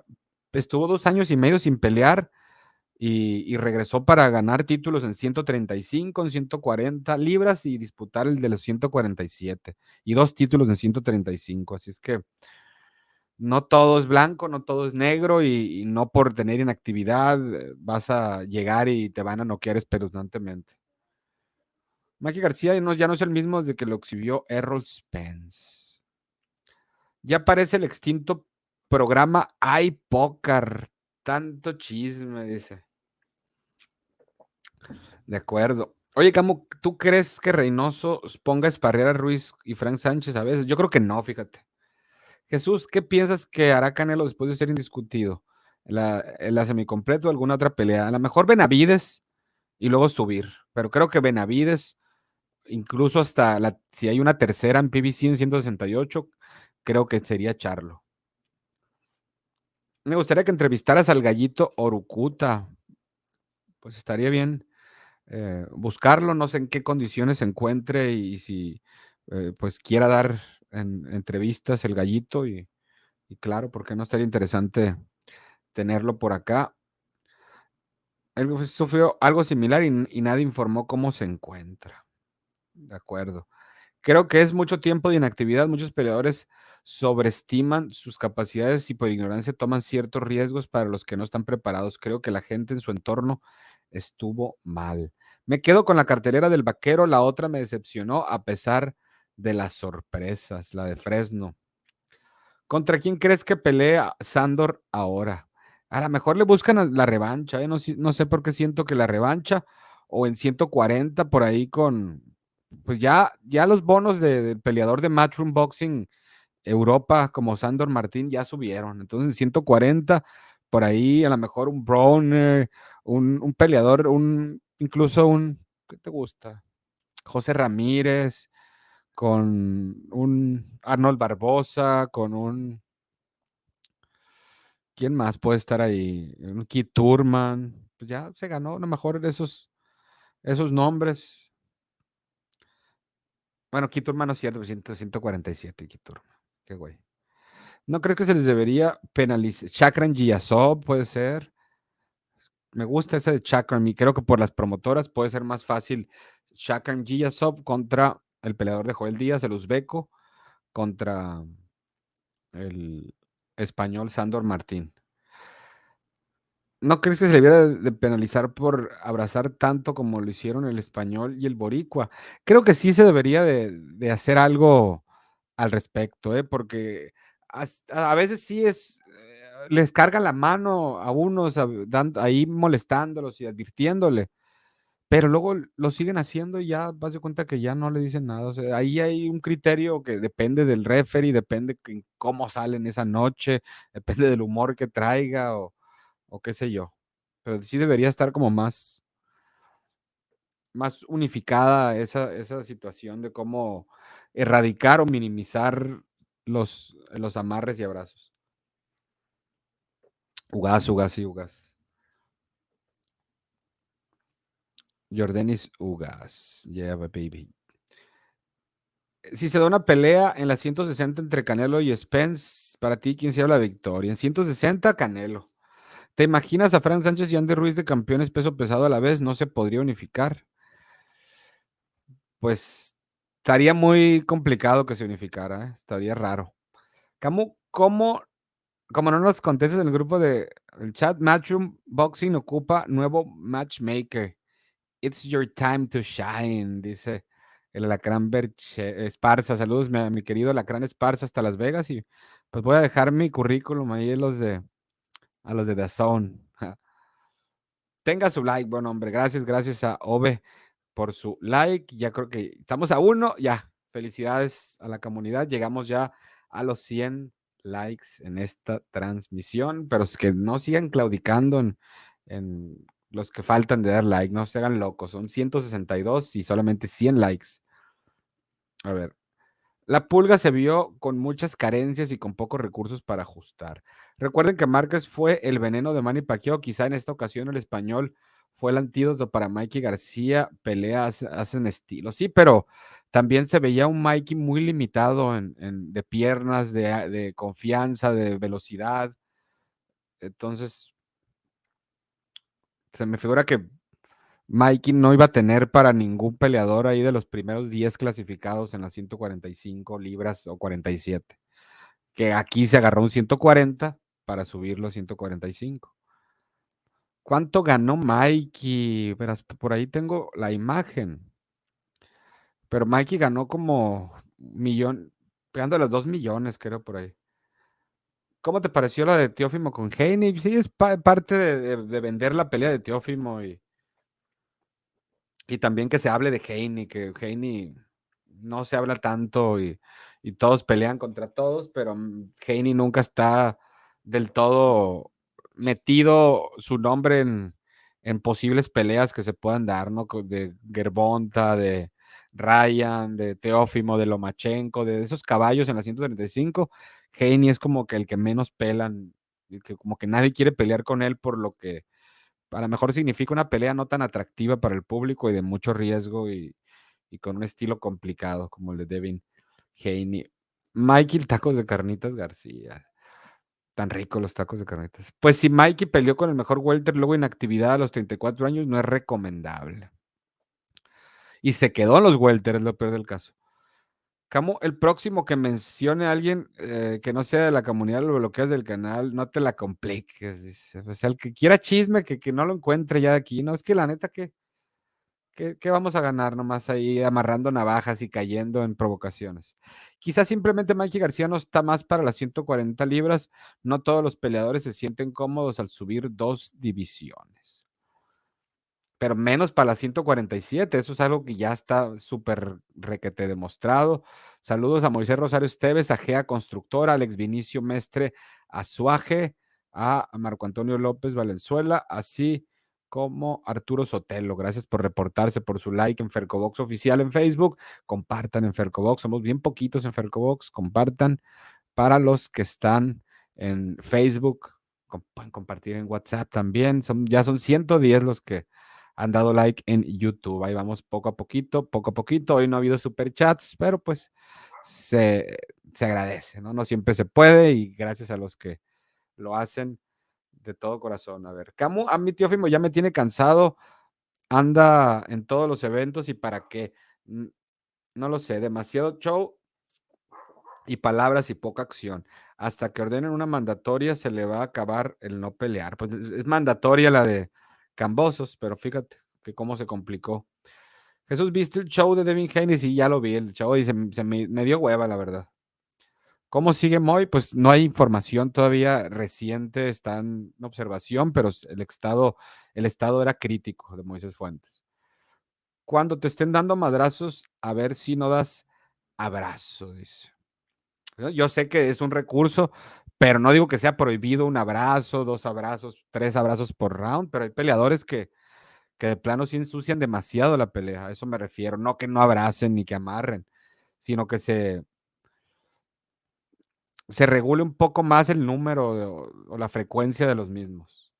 estuvo dos años y medio sin pelear y, regresó para ganar títulos en 135, en 140 libras y disputar el de los 147 y dos títulos en 135. Así es que no todo es blanco, no todo es negro y, no por tener inactividad eh, vas a llegar y te van a noquear espeluznantemente. Mikey García ya no es el mismo desde que lo exhibió Errol Spence. Ya aparece el extinto programa iPoker. Tanto chisme, dice. De acuerdo. Oye, Camo, ¿tú crees que Reynoso ponga a a Ruiz y Frank Sánchez a veces? Yo creo que no, fíjate. Jesús, ¿qué piensas que hará Canelo después de ser indiscutido? La, la semicompleto o alguna otra pelea. A lo mejor Benavides y luego subir. Pero creo que Benavides, incluso hasta la, si hay una tercera en PBC en 168, creo que sería Charlo. Me gustaría que entrevistaras al gallito Orucuta. Pues estaría bien eh, buscarlo, no sé en qué condiciones se encuentre y, si eh, pues quiera dar en, entrevistas el gallito y, claro, porque no estaría interesante tenerlo por acá. Él sufrió algo similar y, y nadie informó cómo se encuentra. De acuerdo. Creo que es mucho tiempo de inactividad. Muchos peleadores sobreestiman sus capacidades y por ignorancia toman ciertos riesgos para los que no están preparados. Creo que la gente en su entorno estuvo mal. Me quedo con la cartelera del vaquero, la otra me decepcionó a pesar de las sorpresas, la de Fresno. ¿Contra quién crees que pelea Sandor ahora? A lo mejor le buscan la revancha, ¿eh? no, no, sé por qué siento que la revancha o en 140 por ahí con, pues ya, ya los bonos del peleador de Matchroom Boxing Europa como Sandor Martín ya subieron. Entonces, 140, por ahí a lo mejor un Browner, un, peleador, un incluso un, ¿qué te gusta? José Ramírez, con un Arnold Barbosa, con un... ¿Quién más puede estar ahí? Un Keith Turman. Pues ya se ganó a lo mejor esos, esos nombres. Bueno, Keith no es cierto, 147 Keith Turman. Qué güey. ¿No crees que se les debería penalizar? Chakran Giasov puede ser. Me gusta ese de Chakran y creo que por las promotoras puede ser más fácil Chakran Giasov contra el peleador de Joel Díaz, el uzbeco, contra el español Sandor Martín. ¿No crees que se debiera de penalizar por abrazar tanto como lo hicieron el español y el boricua? Creo que sí se debería de, de hacer algo al respecto, ¿eh? porque a veces sí es, eh, les cargan la mano a unos ahí molestándolos y advirtiéndole, pero luego lo siguen haciendo y ya vas de cuenta que ya no le dicen nada. O sea, ahí hay un criterio que depende del referee, depende de cómo salen esa noche, depende del humor que traiga o, o qué sé yo. Pero sí debería estar como más, más unificada esa, esa situación de cómo erradicar o minimizar los, los amarres y abrazos. Ugas, ugas y ugas. Jordanis Ugas. Yeah, baby. Si se da una pelea en la 160 entre Canelo y Spence, para ti, ¿quién se lleva la victoria? En 160, Canelo. ¿Te imaginas a Frank Sánchez y Andy Ruiz de campeones peso pesado a la vez? ¿No se podría unificar? Pues estaría muy complicado que se unificara, ¿eh? estaría raro. ¿Cómo, cómo, como no nos contestas en el grupo de el chat, Matchroom Boxing ocupa nuevo matchmaker. It's your time to shine, dice el Alacrán Esparza. Saludos, mi, mi querido Alacrán Esparza, hasta Las Vegas. Y pues voy a dejar mi currículum ahí a los de, a los de The Zone. Tenga su like, buen hombre. Gracias, gracias a Ove por su like. Ya creo que estamos a uno. Ya, felicidades a la comunidad. Llegamos ya a los 100 likes en esta transmisión, pero es que no sigan claudicando en, los que faltan de dar like, no se hagan locos, son 162 y solamente 100 likes. A ver, la pulga se vio con muchas carencias y con pocos recursos para ajustar. Recuerden que Márquez fue el veneno de Manny Pacquiao, quizá en esta ocasión el español fue el antídoto para Mikey García, peleas hacen estilo, sí, pero también se veía un Mikey muy limitado en, de piernas, de, de confianza, de velocidad. Entonces, se me figura que Mikey no iba a tener para ningún peleador ahí de los primeros 10 clasificados en las 145 libras o 47. Que aquí se agarró un 140 para subirlo a 145. ¿Cuánto ganó Mikey? Verás, por ahí tengo la imagen. Pero Mikey ganó como millón, pegando los 2 millones, creo, por ahí. ¿Cómo te pareció la de Teófimo con Heine? Sí, es parte de, vender la pelea de Teófimo y, y también que se hable de Heine, que Heine no se habla tanto y, todos pelean contra todos, pero mm, Heine nunca está del todo metido su nombre en, posibles peleas que se puedan dar, ¿no? De Gerbonta, de Ryan, de Teófimo, de Lomachenko, de esos caballos en la 135 Haney es como que el que menos pelan, que como que nadie quiere pelear con él por lo que a lo mejor significa una pelea no tan atractiva para el público y de mucho riesgo y, con un estilo complicado como el de Devin Haney. Mikey, tacos de carnitas García. Tan ricos los tacos de carnitas. Pues si Mikey peleó con el mejor welter luego inactividad a los 34 años, no es recomendable. Y se quedó en los welter, es lo peor del caso. Camu, el próximo que mencione a alguien eh, que no sea de la comunidad, lo bloqueas del canal, no te la compliques. O sea, el que quiera chisme, que, que no lo encuentre ya de aquí. No, es que la neta, que ¿Qué, vamos a ganar nomás ahí amarrando navajas y cayendo en provocaciones? Quizás simplemente Mikey García no está más para las 140 libras. No todos los peleadores se sienten cómodos al subir dos divisiones pero menos para las 147. Eso es algo que ya está súper requete demostrado. Saludos a Moisés Rosario Esteves, a Gea Constructora, Alex Vinicio Mestre Azuaje, a Marco Antonio López Valenzuela, así como Arturo Sotelo. Gracias por reportarse, por su like en Fercobox oficial en Facebook. Compartan en Fercobox. Somos bien poquitos en Fercobox. Compartan para los que están en Facebook. Pueden compartir en WhatsApp también. Son, ya son 110 los que han dado like en YouTube. Ahí vamos poco a poquito, poco a poquito. Hoy no ha habido superchats, pero pues se, agradece, ¿no? No siempre se puede y gracias a los que lo hacen de todo corazón. A ver, Camu, a mi tío Fimo ya me tiene cansado, anda en todos los eventos y para qué. No lo sé, demasiado show y palabras y poca acción. Hasta que ordenen una mandatoria se le va a acabar el no pelear. Pues es mandatoria la de Cambosos, pero fíjate que cómo se complicó. Jesús, ¿viste el show de Devin Haney? Sí, ya lo vi, el show y se, me, dio hueva, la verdad. ¿Cómo sigue Moy? Pues no hay información todavía reciente, está en observación, pero el estado, el estado era crítico de Moisés Fuentes. Cuando te estén dando madrazos, a ver si no das abrazo, dice. Yo sé que es un recurso, pero no digo que sea prohibido un abrazo, dos abrazos, tres abrazos por round, pero hay peleadores que, que de plano sí ensucian demasiado la pelea. A eso me refiero. No que no abracen ni que amarren, sino que se, se regule un poco más el número o, la frecuencia de los mismos.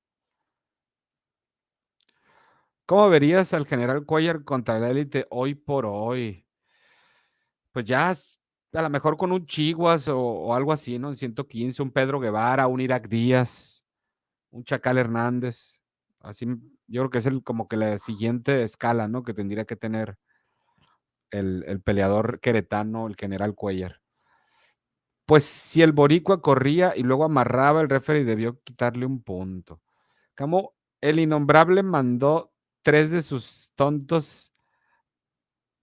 ¿Cómo verías al general Cuellar contra la élite hoy por hoy? Pues ya a lo mejor con un Chiguas o, algo así, ¿no? En 115, un Pedro Guevara, un Irak Díaz, un Chacal Hernández. Así, yo creo que es el, como que la siguiente escala, ¿no? Que tendría que tener el, el peleador queretano, el general Cuellar. Pues si el Boricua corría y luego amarraba, el referee debió quitarle un punto. Como el innombrable mandó tres de sus tontos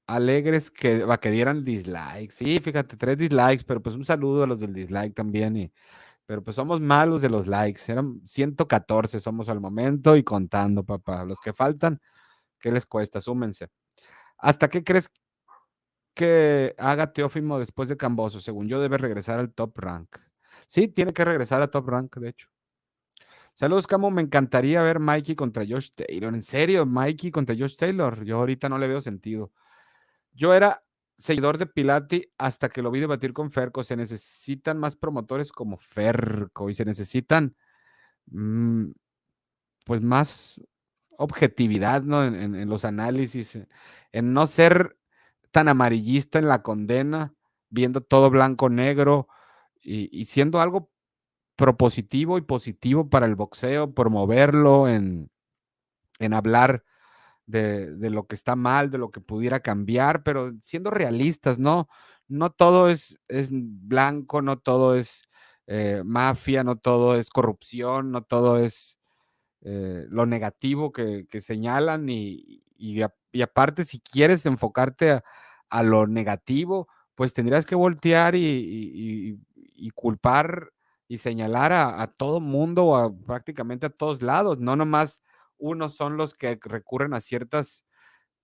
alegres que, va, que dieran dislikes. Sí, fíjate, tres dislikes, pero pues un saludo a los del dislike también. Y, pero pues somos malos de los likes. Eran 114 somos al momento y contando, papá. Los que faltan, ¿qué les cuesta? Súmense. ¿Hasta qué crees que haga Teófimo después de Camboso? Según yo, debe regresar al top rank. Sí, tiene que regresar al top rank, de hecho. Saludos, Camo. Me encantaría ver Mikey contra Josh Taylor. En serio, Mikey contra Josh Taylor. Yo ahorita no le veo sentido. Yo era seguidor de Pilati hasta que lo vi debatir con Ferco. Se necesitan más promotores como Ferco y se necesitan mm, pues más objetividad ¿no? en, los análisis, en no ser tan amarillista en la condena, viendo todo blanco-negro y, y, siendo algo propositivo y positivo para el boxeo, promoverlo en, en hablar de, lo que está mal, de lo que pudiera cambiar, pero siendo realistas, ¿no? No todo es, es blanco, no todo es eh, mafia, no todo es corrupción, no todo es eh, lo negativo que, señalan y, y, aparte si quieres enfocarte a, lo negativo, pues tendrías que voltear y, culpar y señalar a, a todo mundo o a, prácticamente a todos lados, no nomás unos son los que recurren a ciertas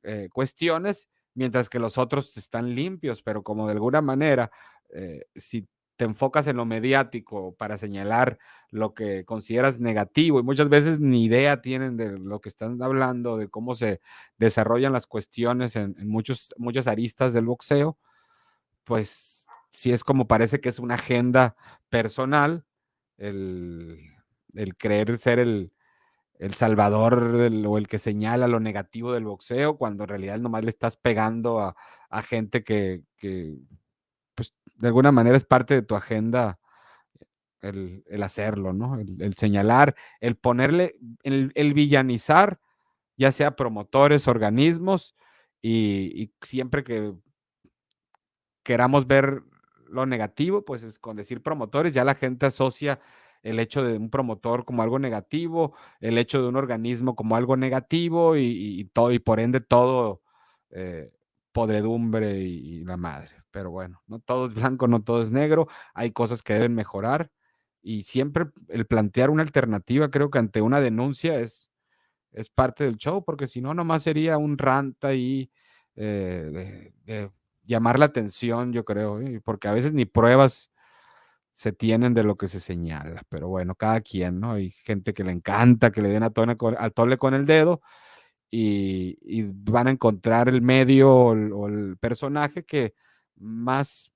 eh, cuestiones, mientras que los otros están limpios, pero como de alguna manera, eh, si te enfocas en lo mediático para señalar lo que consideras negativo y muchas veces ni idea tienen de lo que están hablando, de cómo se desarrollan las cuestiones en, muchos, muchas aristas del boxeo, pues si es como parece que es una agenda personal el, el creer ser el, el salvador o el que señala lo negativo del boxeo, cuando en realidad nomás le estás pegando a, gente que, pues, de alguna manera es parte de tu agenda el, hacerlo, ¿no? El, señalar, el ponerle, el, villanizar, ya sea promotores, organismos, y siempre que queramos ver lo negativo, pues es con decir promotores, ya la gente asocia el hecho de un promotor como algo negativo, el hecho de un organismo como algo negativo y, todo, y por ende todo eh, podredumbre y, la madre. Pero bueno, no todo es blanco, no todo es negro, hay cosas que deben mejorar y siempre el plantear una alternativa, creo que ante una denuncia es, es parte del show, porque si no, nomás sería un rant ahí eh, de, llamar la atención, yo creo, porque a veces ni pruebas se tienen de lo que se señala. Pero bueno, cada quien, ¿no? Hay gente que le encanta que le den a tole con, tole con el dedo y, van a encontrar el medio o el, personaje que más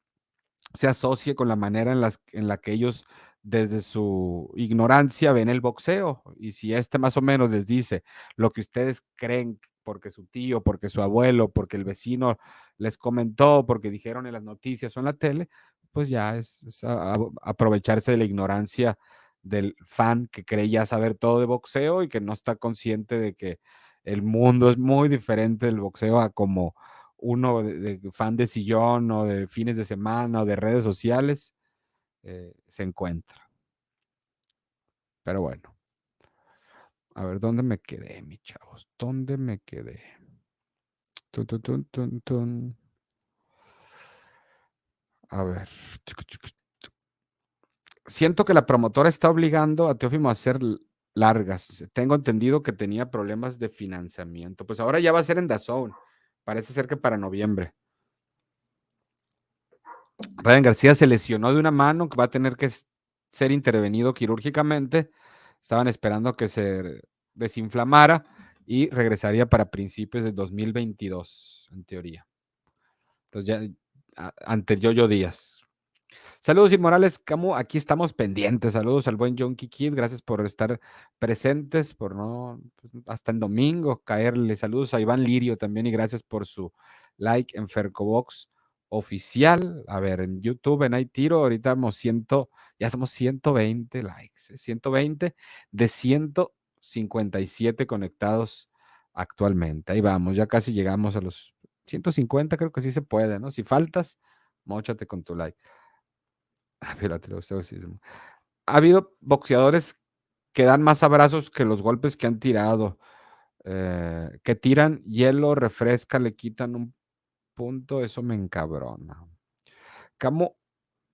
se asocie con la manera en, las, en la que ellos desde su ignorancia ven el boxeo. Y si este más o menos les dice lo que ustedes creen porque su tío, porque su abuelo, porque el vecino les comentó, porque dijeron en las noticias o en la tele, pues ya es, aprovecharse de la ignorancia del fan que cree ya saber todo de boxeo y que no está consciente de que el mundo es muy diferente del boxeo a como uno de, fan de sillón o de fines de semana o de redes sociales eh, se encuentra. Pero bueno. A ver, ¿dónde me quedé, mis chavos? ¿Dónde me quedé? A ver. Siento que la promotora está obligando a Teófimo a hacer largas. Tengo entendido que tenía problemas de financiamiento. Pues ahora ya va a ser en Dazón. Parece ser que para noviembre. Ryan García se lesionó de una mano que va a tener que ser intervenido quirúrgicamente. Estaban esperando que se desinflamara y regresaría para principios de 2022, en teoría. Entonces ya ante Yoyo Díaz. Saludos Inmorales, Camu, aquí estamos pendientes. Saludos al buen John Kid, gracias por estar presentes, por no, pues, hasta el domingo caerle. Saludos a Iván Lirio también y gracias por su like en Fercobox oficial. A ver, en YouTube, en tiro ahorita hemos ciento, ya somos 120 likes, 120 ¿eh? de 157 conectados actualmente. Ahí vamos, ya casi llegamos a los 150, creo que sí se puede, ¿no? Si faltas, mochate con tu like. Ha habido boxeadores que dan más abrazos que los golpes que han tirado. Eh, que tiran hielo, refresca, le quitan un punto, eso me encabrona. Como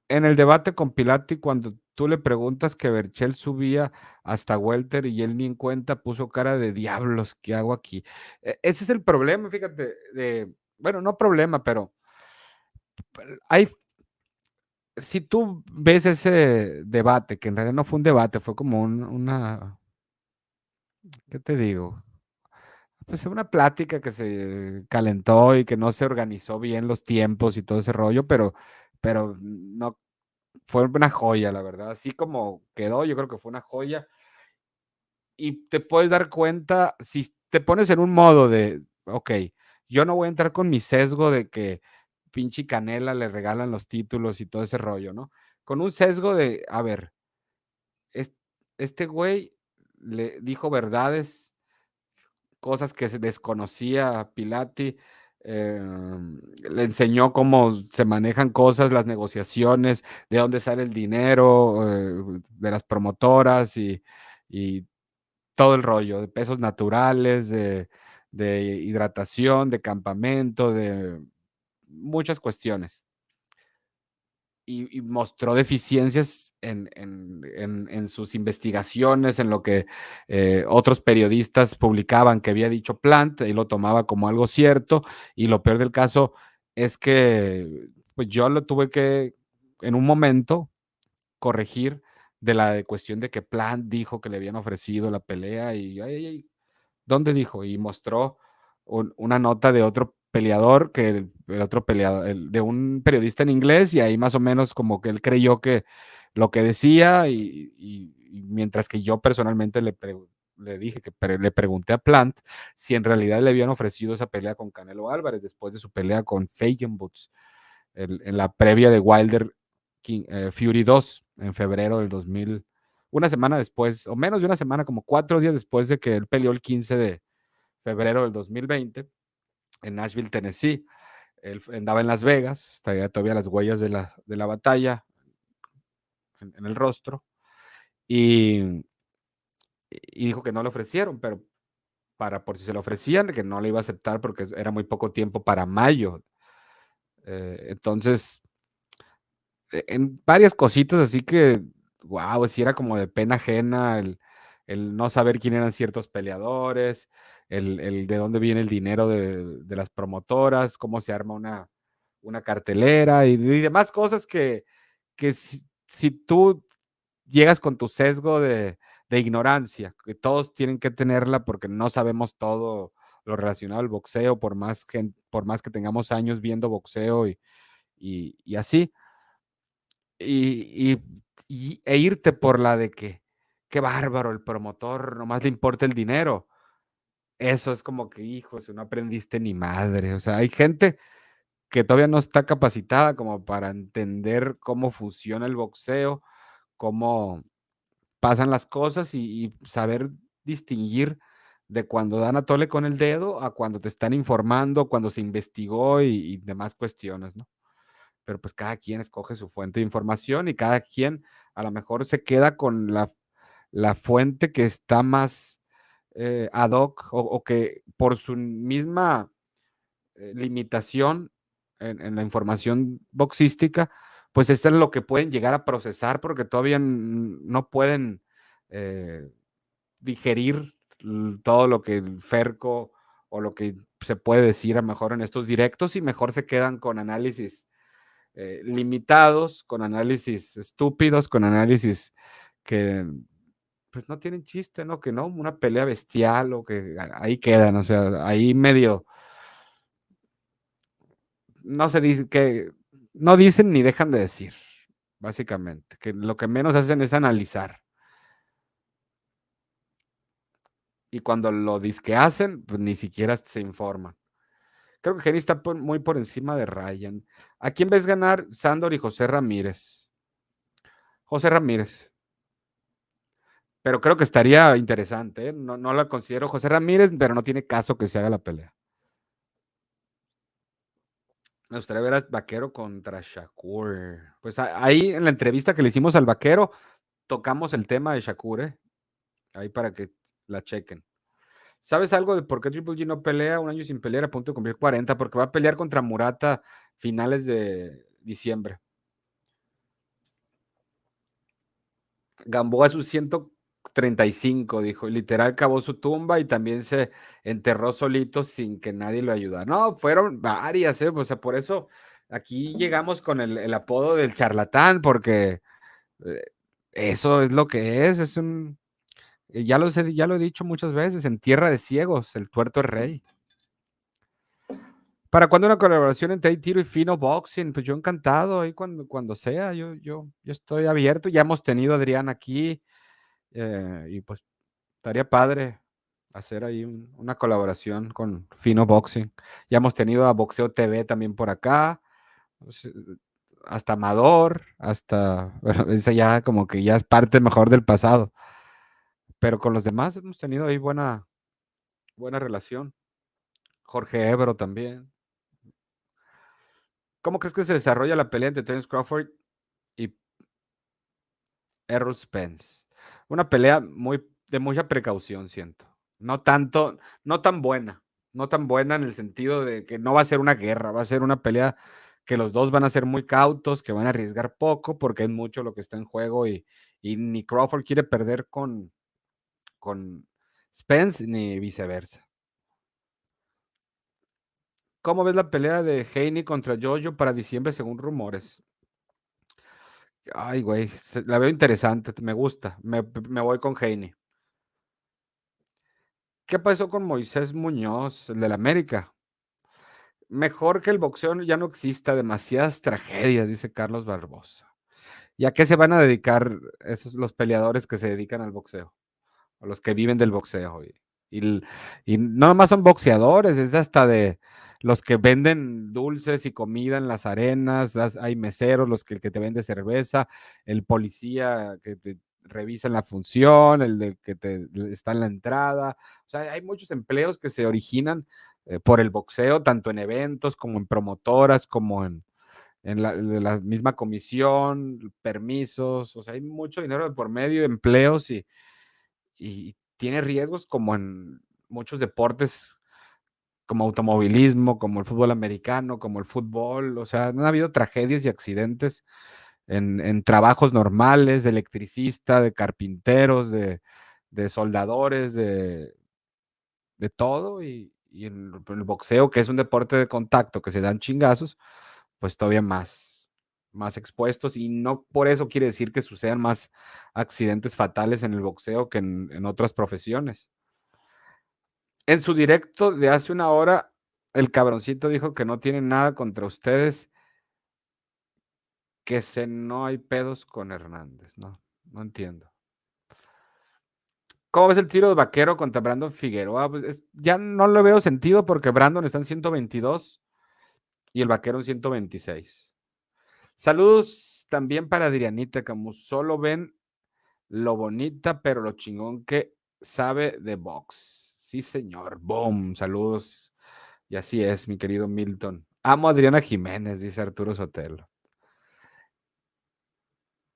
en el debate con Pilati, cuando tú le preguntas que Berchel subía hasta Welter y él ni en cuenta puso cara de diablos, ¿qué hago aquí? E, ese es el problema, fíjate, de, bueno, no problema, pero hay, si tú ves ese debate, que en realidad no fue un debate, fue como una, ¿qué te digo? Pues una plática que se calentó y que no se organizó bien los tiempos y todo ese rollo, pero, pero no fue una joya, la verdad. Así como quedó, yo creo que fue una joya. Y te puedes dar cuenta, si te pones en un modo de, ok, yo no voy a entrar con mi sesgo de que pinche Canela le regalan los títulos y todo ese rollo, ¿no? Con un sesgo de, a ver, este güey le dijo verdades cosas que se desconocía Pilati, em, le enseñó cómo se manejan cosas, las negociaciones, de dónde sale el dinero, eh, de las promotoras y, todo el rollo, de pesos naturales, de hidratación, de campamento, de muchas cuestiones y, mostró deficiencias en, sus investigaciones, en lo que eh, otros periodistas publicaban que había dicho Plant, y lo tomaba como algo cierto, y lo peor del caso es que pues yo lo tuve que, en un momento, corregir de la cuestión de que Plant dijo que le habían ofrecido la pelea, y ay, ¿dónde dijo? Y mostró una nota de otro peleador que el, otro peleador, de un periodista en inglés, y ahí más o menos como que él creyó que lo que decía, y, mientras que yo personalmente le, le dije que le pregunté a Plant si en realidad le habían ofrecido esa pelea con Canelo Álvarez después de su pelea con Fagan Boots en la previa de Wilder eh, Fury 2 en febrero del 2000, una semana después, o menos de una semana, como cuatro días después de que él peleó el 15 de febrero del 2020 en Nashville, Tennessee. Él andaba en Las Vegas, traía todavía las huellas de la, de la batalla en, el rostro. Y, y, dijo que no le ofrecieron, pero para por si se lo ofrecían, que no le iba a aceptar porque era muy poco tiempo para mayo. Eh, entonces, e, en varias cositas así que, wow, si era como de pena ajena el, el no saber quién eran ciertos peleadores, el, de dónde viene el dinero de, las promotoras, cómo se arma una, una cartelera y, demás cosas que, que si, tú llegas con tu sesgo de, ignorancia, que todos tienen que tenerla porque no sabemos todo lo relacionado al boxeo, por más que, por más que tengamos años viendo boxeo y, y, así. Y, e irte por la de que, qué bárbaro, el promotor, nomás le importa el dinero eso es como que, hijo, si no aprendiste ni madre. O sea, hay gente que todavía no está capacitada como para entender cómo funciona el boxeo, cómo pasan las cosas y, saber distinguir de cuando dan a tole con el dedo a cuando te están informando, cuando se investigó y, y demás cuestiones, ¿no? Pero pues cada quien escoge su fuente de información y cada quien a lo mejor se queda con la, la fuente que está más eh, ad hoc o, que por su misma eh, limitación en, la información boxística, pues esto es lo que pueden llegar a procesar porque todavía no pueden eh, digerir todo lo que el Ferco o lo que se puede decir a mejor en estos directos y mejor se quedan con análisis limitados, con análisis estúpidos, con análisis que pues no tienen chiste, ¿no? Que no, una pelea bestial o que ahí quedan, o sea, ahí medio no se dice que no dicen ni dejan de decir, básicamente, que lo que menos hacen es analizar. Y cuando lo que hacen, pues ni siquiera se informan. Creo que Jenny está muy por encima de Ryan. ¿A quién ves ganar Sandor y José Ramírez? José Ramírez. Pero creo que estaría interesante. No, no la considero José Ramírez, pero no tiene caso que se haga la pelea. Me gustaría ver al vaquero contra Shakur. Pues ahí en la entrevista que le hicimos al vaquero, tocamos el tema de Shakur, ¿eh? Ahí para que la chequen. ¿Sabes algo de por qué Triple G no pelea un año sin pelear a punto de cumplir 40? Porque va a pelear contra Murata finales de diciembre. Gamboa sus 135, dijo. Literal cavó su tumba y también se enterró solito sin que nadie lo ayudara. No, fueron varias, ¿eh? O sea, por eso aquí llegamos con el, apodo del charlatán, porque eh, eso es lo que es, es un eh, ya lo, he, ya lo he dicho muchas veces, en tierra de ciegos, el tuerto es rey. ¿Para cuándo una colaboración entre Tiro y Fino Boxing? Pues yo encantado, ahí cuando, cuando sea, yo, yo, yo estoy abierto. Ya hemos tenido a Adrián aquí eh, y pues estaría padre hacer ahí una colaboración con Fino Boxing. Ya hemos tenido a Boxeo TV también por acá, hasta Amador, hasta, bueno, esa ya como que ya es parte mejor del pasado pero con los demás hemos tenido ahí buena, buena relación. Jorge Ebro también. ¿Cómo crees que se desarrolla la pelea entre Terence Crawford y Errol Spence? Una pelea muy de mucha precaución, siento. No tanto, no tan buena, no tan buena en el sentido de que no va a ser una guerra, va a ser una pelea que los dos van a ser muy cautos, que van a arriesgar poco, porque es mucho lo que está en juego y, y ni Crawford quiere perder con, con Spence ni viceversa. ¿Cómo ves la pelea de Haney contra Jojo para diciembre según rumores? Ay, güey, la veo interesante, me gusta. Me, voy con Haney. ¿Qué pasó con Moisés Muñoz, el de la América? Mejor que el boxeo ya no exista, demasiadas tragedias, dice Carlos Barbosa. ¿Y a qué se van a dedicar esos los peleadores que se dedican al boxeo? a los que viven del boxeo. Y, y, no nomás son boxeadores, es hasta de los que venden dulces y comida en las arenas, hay meseros, los que, te vende cerveza, el policía que te revisa en la función, el que te, está en la entrada. O sea, hay muchos empleos que se originan eh, por el boxeo, tanto en eventos como en promotoras, como en, la, misma comisión, permisos. O sea, hay mucho dinero por medio, empleos y tiene riesgos como en muchos deportes como automovilismo, como el fútbol americano, como el fútbol, o sea, no ha habido tragedias y accidentes en, trabajos normales, de electricista, de carpinteros, de, soldadores, de, de todo, y, en, el boxeo, que es un deporte de contacto, que se dan chingazos, pues todavía más más expuestos y no por eso quiere decir que sucedan más accidentes fatales en el boxeo que en, otras profesiones. En su directo de hace una hora, el cabroncito dijo que no tiene nada contra ustedes, que se no hay pedos con Hernández, ¿no? No entiendo. ¿Cómo ves el tiro de vaquero contra Brandon Figueroa? Pues ya no lo veo sentido porque Brandon está en 122 y el vaquero en 126. Saludos también para Adrianita como Solo ven lo bonita, pero lo chingón que sabe de box. Sí, señor. Boom. Saludos. Y así es, mi querido Milton. Amo a Adriana Jiménez, dice Arturo Sotelo.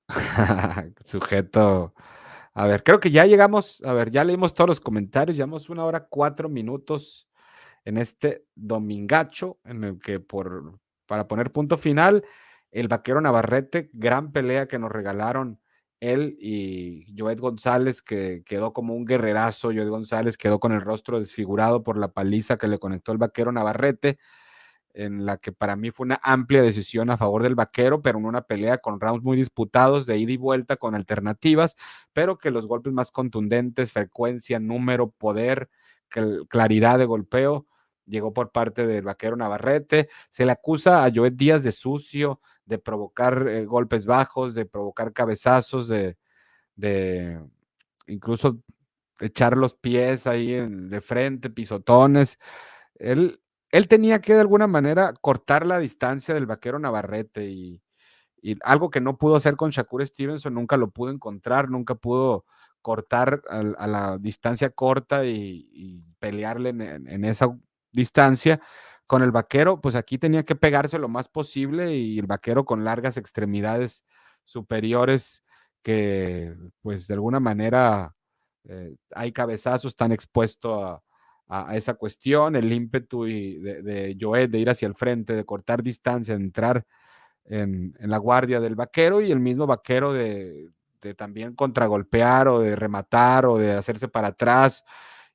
Sujeto. A ver, creo que ya llegamos. A ver, ya leímos todos los comentarios. Llevamos una hora, cuatro minutos en este domingacho, en el que por, para poner punto final el vaquero Navarrete, gran pelea que nos regalaron él y Joed González, que quedó como un guerrerazo. Joed González quedó con el rostro desfigurado por la paliza que le conectó el vaquero Navarrete, en la que para mí fue una amplia decisión a favor del vaquero, pero en una pelea con rounds muy disputados de ida y vuelta con alternativas, pero que los golpes más contundentes, frecuencia, número, poder, claridad de golpeo, llegó por parte del vaquero Navarrete. Se le acusa a Joed Díaz de sucio, de provocar eh, golpes bajos, de provocar cabezazos, de, de incluso echar los pies ahí de frente, pisotones. Él, él tenía que de alguna manera cortar la distancia del vaquero Navarrete y, y algo que no pudo hacer con Shakur Stevenson, nunca lo pudo encontrar, nunca pudo cortar a, la distancia corta y, pelearle en, esa distancia con el vaquero, pues aquí tenía que pegarse lo más posible y el vaquero con largas extremidades superiores que pues de alguna manera eh, hay cabezazos, están expuestos a, esa cuestión, el ímpetu y de, de de ir hacia el frente, de cortar distancia, de entrar en, la guardia del vaquero y el mismo vaquero de también contragolpear o de rematar o de hacerse para atrás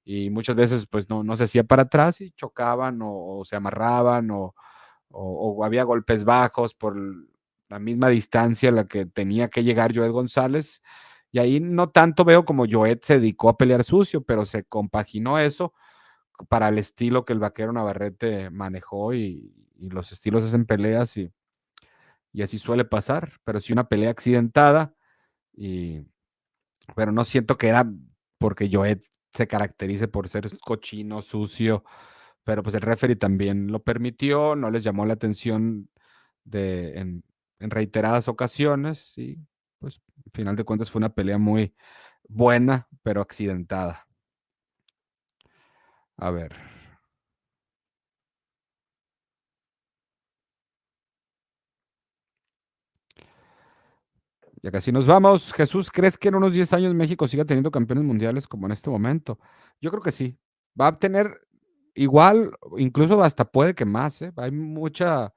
y muchas veces pues no, no se hacía para atrás y chocaban o, se amarraban o, o, había golpes bajos por la misma distancia a la que tenía que llegar Joed González. Y ahí no tanto veo como Joed se dedicó a pelear sucio, pero se compaginó eso para el estilo que el vaquero Navarrete manejó y, y los estilos hacen peleas y, y así suele pasar, pero sí una pelea accidentada y pero no siento que era porque Joed se caracterice por ser cochino, sucio, pero pues el referee también lo permitió, no les llamó la atención de, en, reiteradas ocasiones y pues al final de cuentas fue una pelea muy buena, pero accidentada. A ver. Ya casi nos vamos. Jesús, ¿crees que en unos 10 años México siga teniendo campeones mundiales como en este momento? Yo creo que sí. Va a tener igual, incluso hasta puede que más. ¿eh? Hay mucha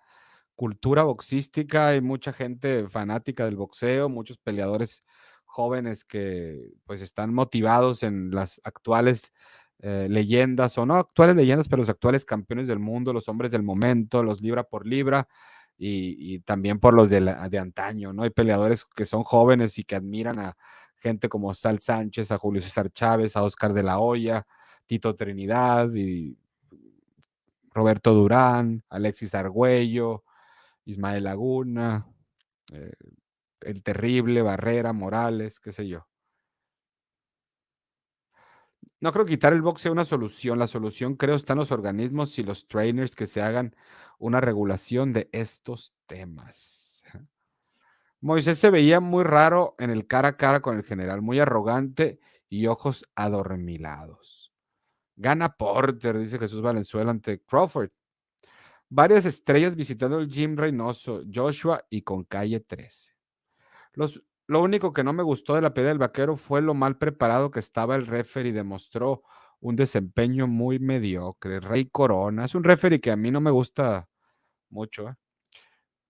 cultura boxística, hay mucha gente fanática del boxeo, muchos peleadores jóvenes que pues están motivados en las actuales eh, leyendas, o no actuales leyendas, pero los actuales campeones del mundo, los hombres del momento, los libra por libra y, también por los de, de, antaño, ¿no? Hay peleadores que son jóvenes y que admiran a gente como Sal Sánchez, a Julio César Chávez, a Oscar de la Hoya, Tito Trinidad y Roberto Durán, Alexis Argüello, Ismael Laguna, eh, el terrible Barrera, Morales, qué sé yo. No creo quitar el box sea una solución. La solución, creo, está en los organismos y los trainers que se hagan una regulación de estos temas. Moisés se veía muy raro en el cara a cara con el general, muy arrogante y ojos adormilados. Gana Porter, dice Jesús Valenzuela ante Crawford. Varias estrellas visitando el Jim Reynoso, Joshua y con calle 13. Los lo único que no me gustó de la pelea del vaquero fue lo mal preparado que estaba el referee. Demostró un desempeño muy mediocre. Rey Corona. Es un referee que a mí no me gusta mucho. ¿eh?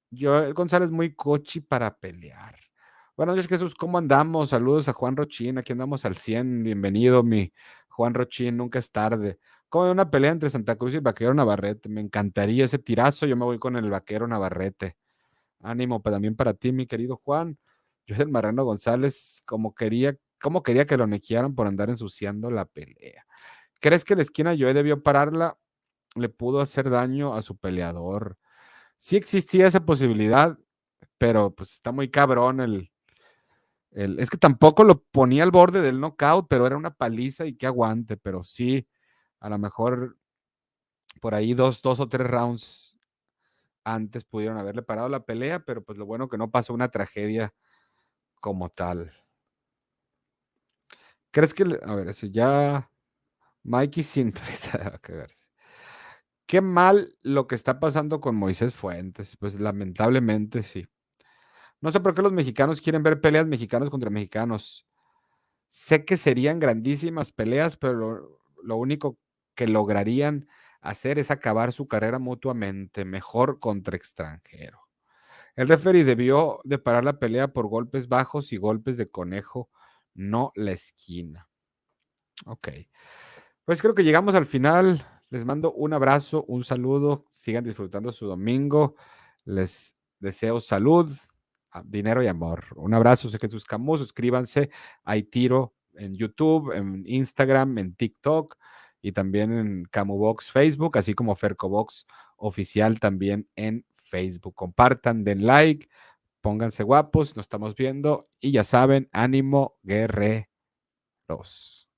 Yo, González, muy cochi para pelear. Buenos días, Jesús. ¿Cómo andamos? Saludos a Juan Rochín. Aquí andamos al 100. Bienvenido, mi Juan Rochín. Nunca es tarde. Como una pelea entre Santa Cruz y Vaquero Navarrete. Me encantaría ese tirazo. Yo me voy con el Vaquero Navarrete. Ánimo también para ti, mi querido Juan. Yo el Marrano González, como quería, como quería que lo nequearan por andar ensuciando la pelea. ¿Crees que la esquina Joe debió pararla? Le pudo hacer daño a su peleador. Sí existía esa posibilidad, pero pues está muy cabrón el, el, es que tampoco lo ponía al borde del knockout, pero era una paliza y que aguante, pero sí, a lo mejor por ahí dos, dos o tres rounds antes pudieron haberle parado la pelea, pero pues lo bueno que no pasó una tragedia como tal. ¿Crees que, a ver, si ya Mikey Cinturita, Qué mal lo que está pasando con Moisés Fuentes. Pues lamentablemente sí. No sé por qué los mexicanos quieren ver peleas mexicanos contra mexicanos. Sé que serían grandísimas peleas, pero lo, lo único que lograrían hacer es acabar su carrera mutuamente, mejor contra extranjero. El referee debió de parar la pelea por golpes bajos y golpes de conejo, no la esquina. Ok. Pues creo que llegamos al final. Les mando un abrazo, un saludo. Sigan disfrutando su domingo. Les deseo salud, dinero y amor. Un abrazo, sé que sus camus. Suscríbanse. Hay tiro en YouTube, en Instagram, en TikTok y también en Camubox Facebook, así como Fercobox oficial también en Facebook. Compartan, den like, pónganse guapos, nos estamos viendo y ya saben, ánimo guerreros.